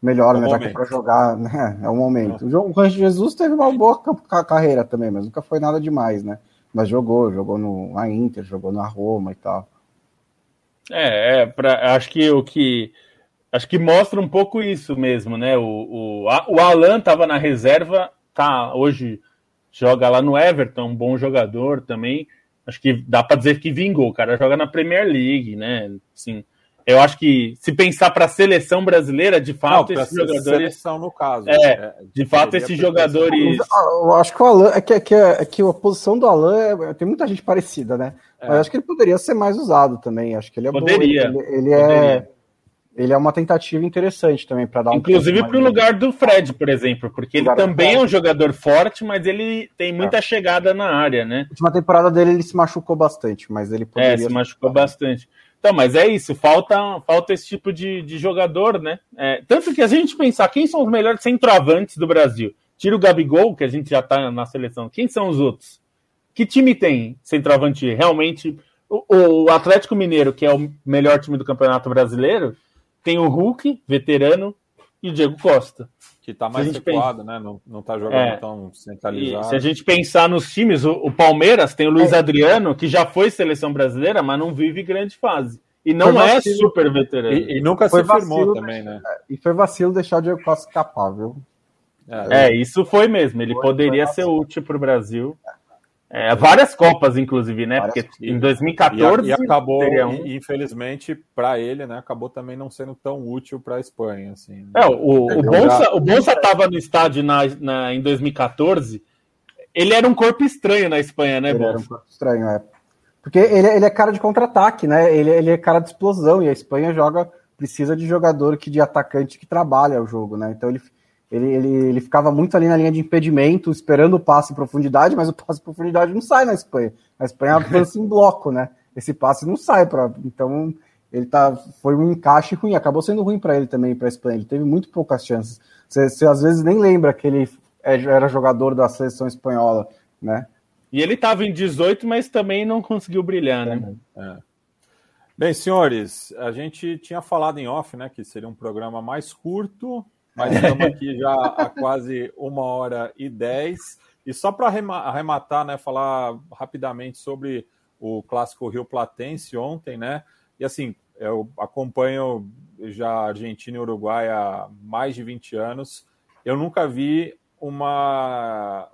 melhor, é né? Já que é pra jogar, né? É o momento. É. O Rancho Jesus teve uma boa carreira também, mas nunca foi nada demais, né? Mas jogou, jogou no, na Inter, jogou na Roma e tal. É, é pra, acho que o que. Acho que mostra um pouco isso mesmo, né? O, o, o Alan tava na reserva, tá hoje joga lá no Everton, um bom jogador também. Acho que dá para dizer que vingou, o cara joga na Premier League, né? Assim, eu acho que se pensar para a seleção brasileira, de fato, Não, esses jogadores. Seleção no caso. É, é de fato, esses jogadores. Eu acho que o Alan. É que, é que, é que a posição do Alan é, tem muita gente parecida, né? É. Mas acho que ele poderia ser mais usado também. Acho que ele é poderia. bom. Ele, ele é, poderia. é. Ele é uma tentativa interessante também para dar um Inclusive para o lugar do Fred, por exemplo, porque ele também é um jogador forte, mas ele tem muita é. chegada na área, né? Na última temporada dele ele se machucou bastante, mas ele poderia. É, se machucou bastante. Então, mas é isso, falta, falta esse tipo de, de jogador, né? É, tanto que a gente pensar quem são os melhores centroavantes do Brasil. Tira o Gabigol, que a gente já tá na seleção. Quem são os outros? Que time tem centroavante realmente? O, o Atlético Mineiro, que é o melhor time do Campeonato Brasileiro, tem o Hulk, veterano, e o Diego Costa. Que tá mais recuado, né? Não, não tá jogando é, tão centralizado. se a gente pensar nos times, o, o Palmeiras tem o Luiz é. Adriano, que já foi seleção brasileira, mas não vive grande fase. E não foi é vacilo, super veterano. E, e nunca foi se firmou também, né? E foi vacilo deixar o Diego Costa escapar, viu? É, é isso foi mesmo. Ele foi, poderia foi ser útil para o Brasil. É, várias Copas, inclusive, né? Várias Porque em 2014 e, e acabou, um... infelizmente, para ele, né? Acabou também não sendo tão útil para a Espanha, assim. Né? É, o, o Bonsa, já... o Bonsa estava no estádio na, na, em 2014. Ele era um corpo estranho na Espanha, né, ele Bonsa? Era um corpo estranho, é. Porque ele, ele é cara de contra-ataque, né? Ele, ele é cara de explosão e a Espanha joga precisa de jogador que de atacante que trabalha o jogo, né? Então ele Ele, ele, ele ficava muito ali na linha de impedimento, esperando o passe em profundidade, mas o passe em profundidade não sai na Espanha. A Espanha avança em bloco, né? Esse passe não sai para. Então, ele tá. Foi um encaixe ruim, acabou sendo ruim para ele também, para a Espanha. Ele teve muito poucas chances. Você, você às vezes nem lembra que ele é, era jogador da seleção espanhola, né? E ele estava em 18, mas também não conseguiu brilhar, né? É. Bem, senhores, a gente tinha falado em off, né, que seria um programa mais curto, mas estamos aqui já há quase uma hora e dez. E só para arrematar, né, falar rapidamente sobre o clássico Rio Platense ontem, né? E assim, eu acompanho já Argentina e Uruguai há mais de 20 anos. Eu nunca vi uma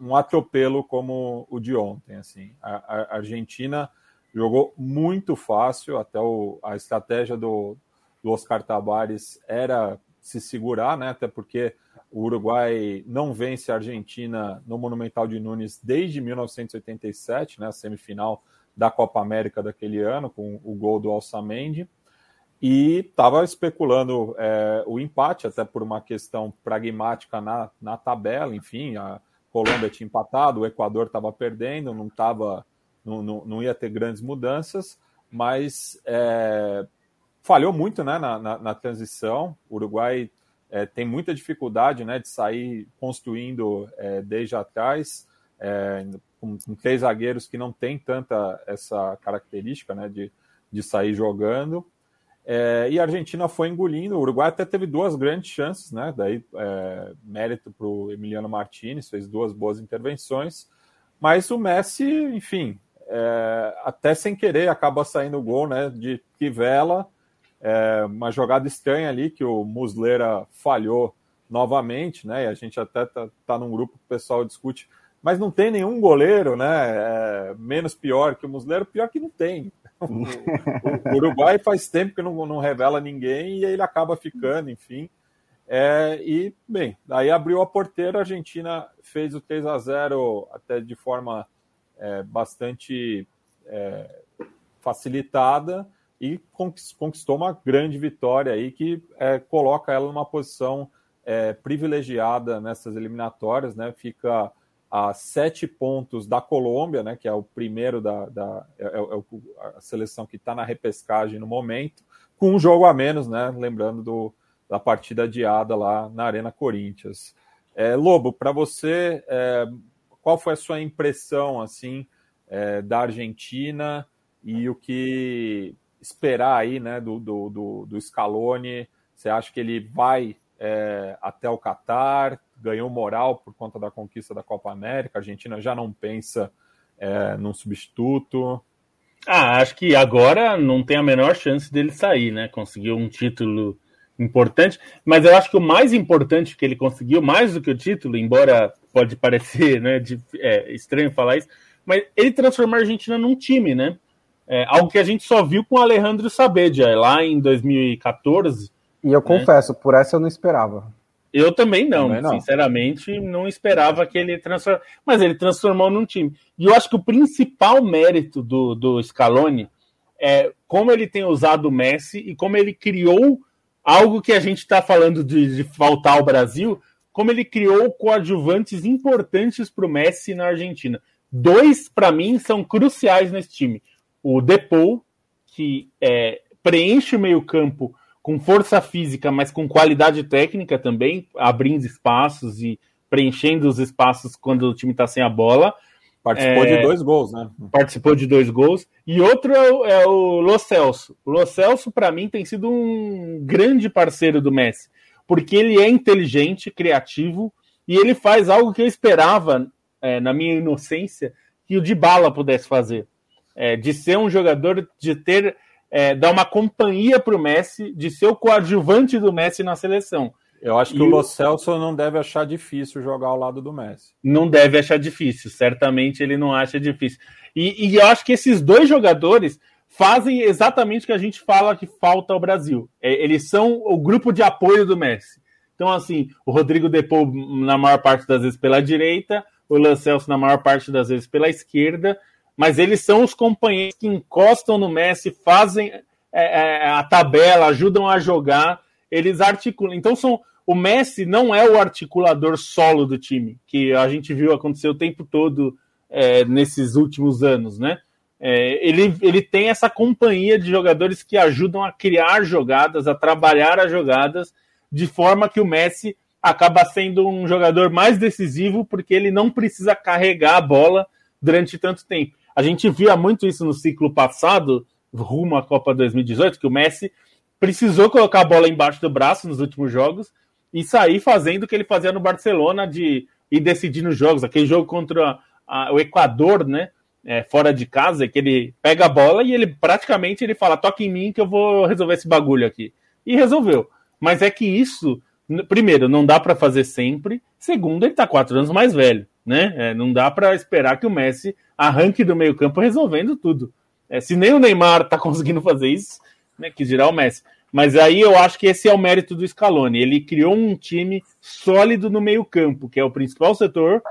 um atropelo como o de ontem, assim. A, a Argentina jogou muito fácil, até o, a estratégia do, do Oscar Tabares era se segurar, né? Até porque o Uruguai não vence a Argentina no Monumental de Nunes desde 1987, né? A semifinal da Copa América daquele ano, com o gol do Alçamendi. E estava especulando é, o empate, até por uma questão pragmática na, na tabela, enfim, a Colômbia tinha empatado, o Equador estava perdendo, não, tava, não, não, não, ia ter grandes mudanças, mas é, falhou muito né, na, na, na transição. O Uruguai é, tem muita dificuldade né, de sair construindo é, desde atrás, é, com, com, três zagueiros que não tem tanta essa característica né, de, de sair jogando. É, e a Argentina foi engolindo. O Uruguai até teve duas grandes chances, né? Daí é, mérito para o Emiliano Martinez, fez duas boas intervenções. Mas o Messi, enfim, é, até sem querer acaba saindo o gol, né? De Tivela é, uma jogada estranha ali que o Muslera falhou novamente, né? E a gente até tá, tá num grupo que o pessoal discute, mas não tem nenhum goleiro, né? É, menos pior que o Muslera, pior que não tem. O, o, Uruguai faz tempo que não, não revela ninguém e ele acaba ficando, enfim. É, e, bem, aí abriu a porteira, a Argentina fez o 3 a 0 até de forma é, bastante é, facilitada e conquistou uma grande vitória aí que é, coloca ela numa posição é, privilegiada nessas eliminatórias, né? Fica a sete pontos da Colômbia, né? Que é o primeiro da, da é, é, é a seleção que está na repescagem no momento, com um jogo a menos, né? Lembrando do, da partida adiada lá na Arena Corinthians. É, Lobo, para você, é, qual foi a sua impressão assim da Argentina e o que esperar aí, né, do, do, do, do Scaloni? Você acha que ele vai é, até o Catar, ganhou moral por conta da conquista da Copa América, a Argentina já não pensa é, num substituto? Ah, acho que agora não tem a menor chance dele sair, né? Conseguiu um título importante, mas eu acho que o mais importante que ele conseguiu, mais do que o título, embora pode parecer né, de, é, estranho falar isso, mas ele transformou a Argentina num time, né? É, algo que a gente só viu com o Alejandro Sabedia lá em 2014. E eu né? confesso, por essa eu não esperava. Eu também não, também não. sinceramente, não esperava que ele transformasse. Mas ele transformou num time. E eu acho que o principal mérito do, do Scaloni é como ele tem usado o Messi e como ele criou algo que a gente está falando de, de faltar ao Brasil, como ele criou coadjuvantes importantes para o Messi na Argentina. Dois, para mim, são cruciais nesse time o Depou, que é, preenche o meio-campo com força física, mas com qualidade técnica também, abrindo espaços e preenchendo os espaços quando o time está sem a bola. Participou é, de dois gols, né? Participou de dois gols. E outro é o, é o Lo Celso. O Lo Celso, para mim, tem sido um grande parceiro do Messi, porque ele é inteligente, criativo, e ele faz algo que eu esperava, é, na minha inocência, que o Dybala pudesse fazer é, de ser um jogador, de ter, é, dar uma companhia para o Messi, de ser o coadjuvante do Messi na seleção. Eu acho que e o Lo Celso não deve achar difícil jogar ao lado do Messi. Não deve achar difícil, certamente ele não acha difícil. E, e eu acho que esses dois jogadores fazem exatamente o que a gente fala que falta ao Brasil. É, eles são o grupo de apoio do Messi. Então, assim, o Rodrigo Depou, na maior parte das vezes, pela direita, o Lan Celso, na maior parte das vezes, pela esquerda, mas eles são os companheiros que encostam no Messi, fazem é, é, a tabela, ajudam a jogar, eles articulam. Então são o Messi não é o articulador solo do time, que a gente viu acontecer o tempo todo é, nesses últimos anos, né? É, ele, ele tem essa companhia de jogadores que ajudam a criar jogadas, a trabalhar as jogadas, de forma que o Messi acaba sendo um jogador mais decisivo, porque ele não precisa carregar a bola durante tanto tempo. A gente via muito isso no ciclo passado, rumo à Copa 2018, que o Messi precisou colocar a bola embaixo do braço nos últimos jogos e sair fazendo o que ele fazia no Barcelona de ir decidindo jogos. Aquele jogo contra a, o Equador, né? É, fora de casa, que ele pega a bola e ele praticamente ele fala: toque em mim que eu vou resolver esse bagulho aqui. E resolveu. Mas é que isso, primeiro, não dá para fazer sempre. Segundo, ele tá quatro anos mais velho, né? É, não dá para esperar que o Messi arranque do meio-campo resolvendo tudo. É, se nem o Neymar tá conseguindo fazer isso, né? Que dirá o Messi. Mas aí eu acho que esse é o mérito do Scaloni. Ele criou um time sólido no meio-campo, que é o principal setor,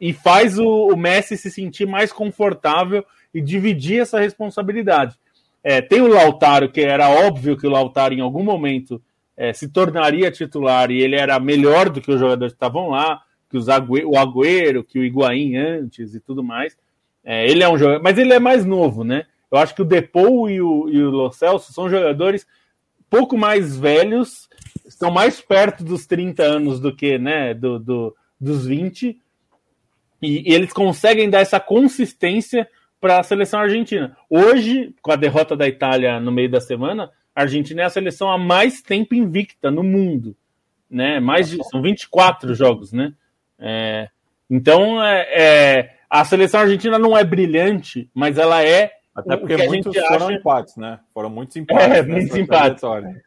e faz o, o, Messi se sentir mais confortável e dividir essa responsabilidade. É, tem o Lautaro, que era óbvio que o Lautaro em algum momento é, se tornaria titular e ele era melhor do que os jogadores que estavam lá, que os Agüe o Agüero, que o Higuaín antes e tudo mais. É, ele é um jogador, mas ele é mais novo, né? Eu acho que o Depou e o, e o Lo Celso são jogadores pouco mais velhos, estão mais perto dos 30 anos do que né, do, do dos 20, e, e eles conseguem dar essa consistência para a seleção argentina. Hoje, com a derrota da Itália no meio da semana, a Argentina é a seleção há mais tempo invicta no mundo. Né? Mais de, são 24 jogos, né? É, então, é, é, a seleção argentina não é brilhante, mas ela é até porque muitos foram acha... empates, né? Foram muitos empates. É, muitos empates.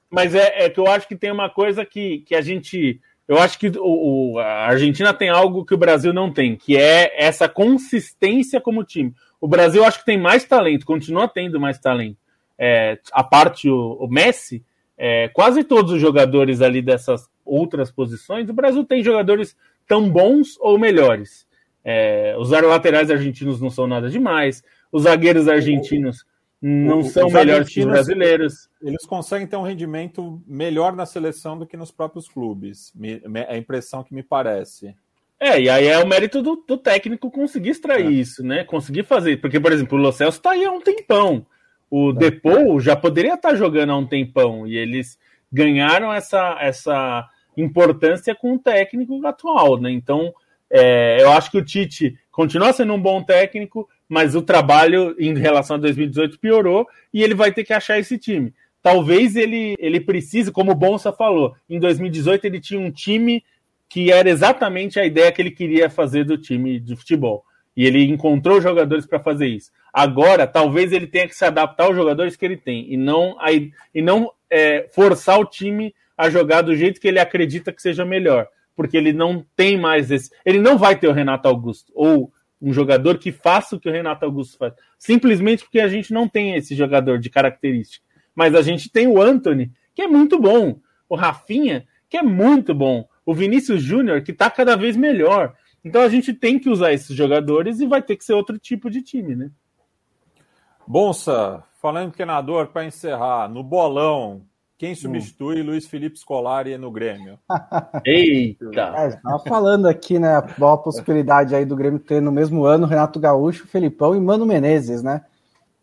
Mas é, é, que eu acho que tem uma coisa que, que a gente. Eu acho que o, o, a Argentina tem algo que o Brasil não tem, que é essa consistência como time. O Brasil acho que tem mais talento, continua tendo mais talento. É, a parte o, o Messi, é, quase todos os jogadores ali dessas outras posições, o Brasil tem jogadores tão bons ou melhores. É, os laterais argentinos não são nada demais. Os zagueiros argentinos não são os melhores que os brasileiros. Eles conseguem ter um rendimento melhor na seleção do que nos próprios clubes. É a impressão que me parece. É, e aí é o mérito do, do técnico conseguir extrair é. isso, né? Conseguir fazer. Porque, por exemplo, o Lo Celso tá aí há um tempão. O é. Depou já poderia estar tá jogando há um tempão. E eles ganharam essa, essa importância com o técnico atual, né? Então, é, eu acho que o Tite continua sendo um bom técnico, mas o trabalho em relação a 2018 piorou e ele vai ter que achar esse time. Talvez ele, ele precise, como o Bonsa falou, em 2018 ele tinha um time que era exatamente a ideia que ele queria fazer do time de futebol. E ele encontrou jogadores para fazer isso. Agora, talvez ele tenha que se adaptar aos jogadores que ele tem e não, a, e não é, forçar o time a jogar do jeito que ele acredita que seja melhor. Porque ele não tem mais esse. Ele não vai ter o Renato Augusto ou um jogador que faça o que o Renato Augusto faz. Simplesmente porque a gente não tem esse jogador de característica. Mas a gente tem o Anthony, que é muito bom. O Rafinha, que é muito bom. O Vinícius Júnior, que está cada vez melhor. Então a gente tem que usar esses jogadores e vai ter que ser outro tipo de time, né? Bonsa, falando em treinador, para encerrar, no bolão, quem hum. substitui hum. Luiz Felipe Scolari no Grêmio? Eita! É, estava falando aqui, né? A possibilidade aí do Grêmio ter no mesmo ano Renato Gaúcho, Felipão e Mano Menezes, né?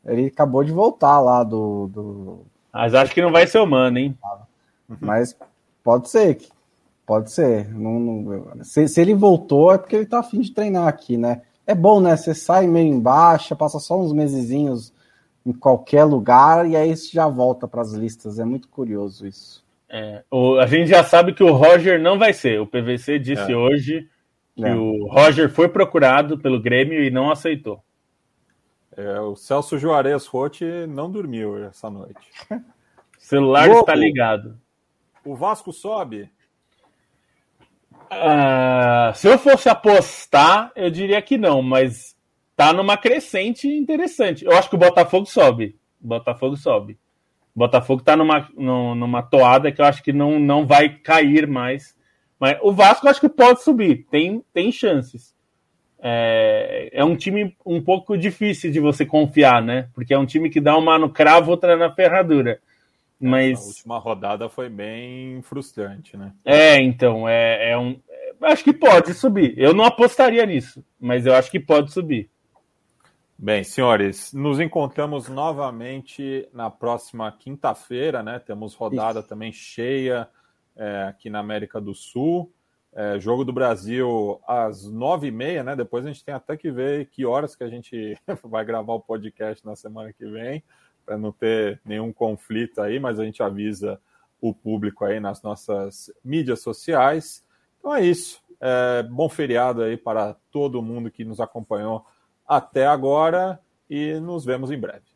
Ele acabou de voltar lá do. do... Mas acho que não vai ser o Mano, hein? Mas pode ser. Pode ser. Não, não... Se, se, ele voltou, é porque ele tá afim de treinar aqui, né? É bom, né? Você sai meio embaixo, passa só uns mesezinhos em qualquer lugar e aí você já volta para as listas. É muito curioso isso. É, o, a gente já sabe que o Roger não vai ser. O PVC disse é. hoje que é. o Roger foi procurado pelo Grêmio e não aceitou. É, o Celso Juarez Rote não dormiu essa noite. o celular Louco. está ligado. O Vasco sobe? Uh, se eu fosse apostar, eu diria que não, mas tá numa crescente interessante. Eu acho que o Botafogo sobe. O Botafogo sobe. O Botafogo tá numa, numa toada que eu acho que não, não vai cair mais. Mas o Vasco eu acho que pode subir. Tem, tem chances. É, é um time um pouco difícil de você confiar, né? Porque é um time que dá uma no cravo, outra na ferradura. Mas... A última rodada foi bem frustrante, né? É, então, é, é um. É, acho que pode subir. Eu não apostaria nisso, mas eu acho que pode subir. Bem, senhores, nos encontramos novamente na próxima quinta-feira, né? Temos rodada Isso. também cheia é, aqui na América do Sul. É, jogo do Brasil às nove e meia, né? Depois a gente tem até que ver que horas que a gente vai gravar o podcast na semana que vem para não ter nenhum conflito aí, mas a gente avisa o público aí nas nossas mídias sociais. Então é isso. É, bom feriado aí para todo mundo que nos acompanhou até agora e nos vemos em breve.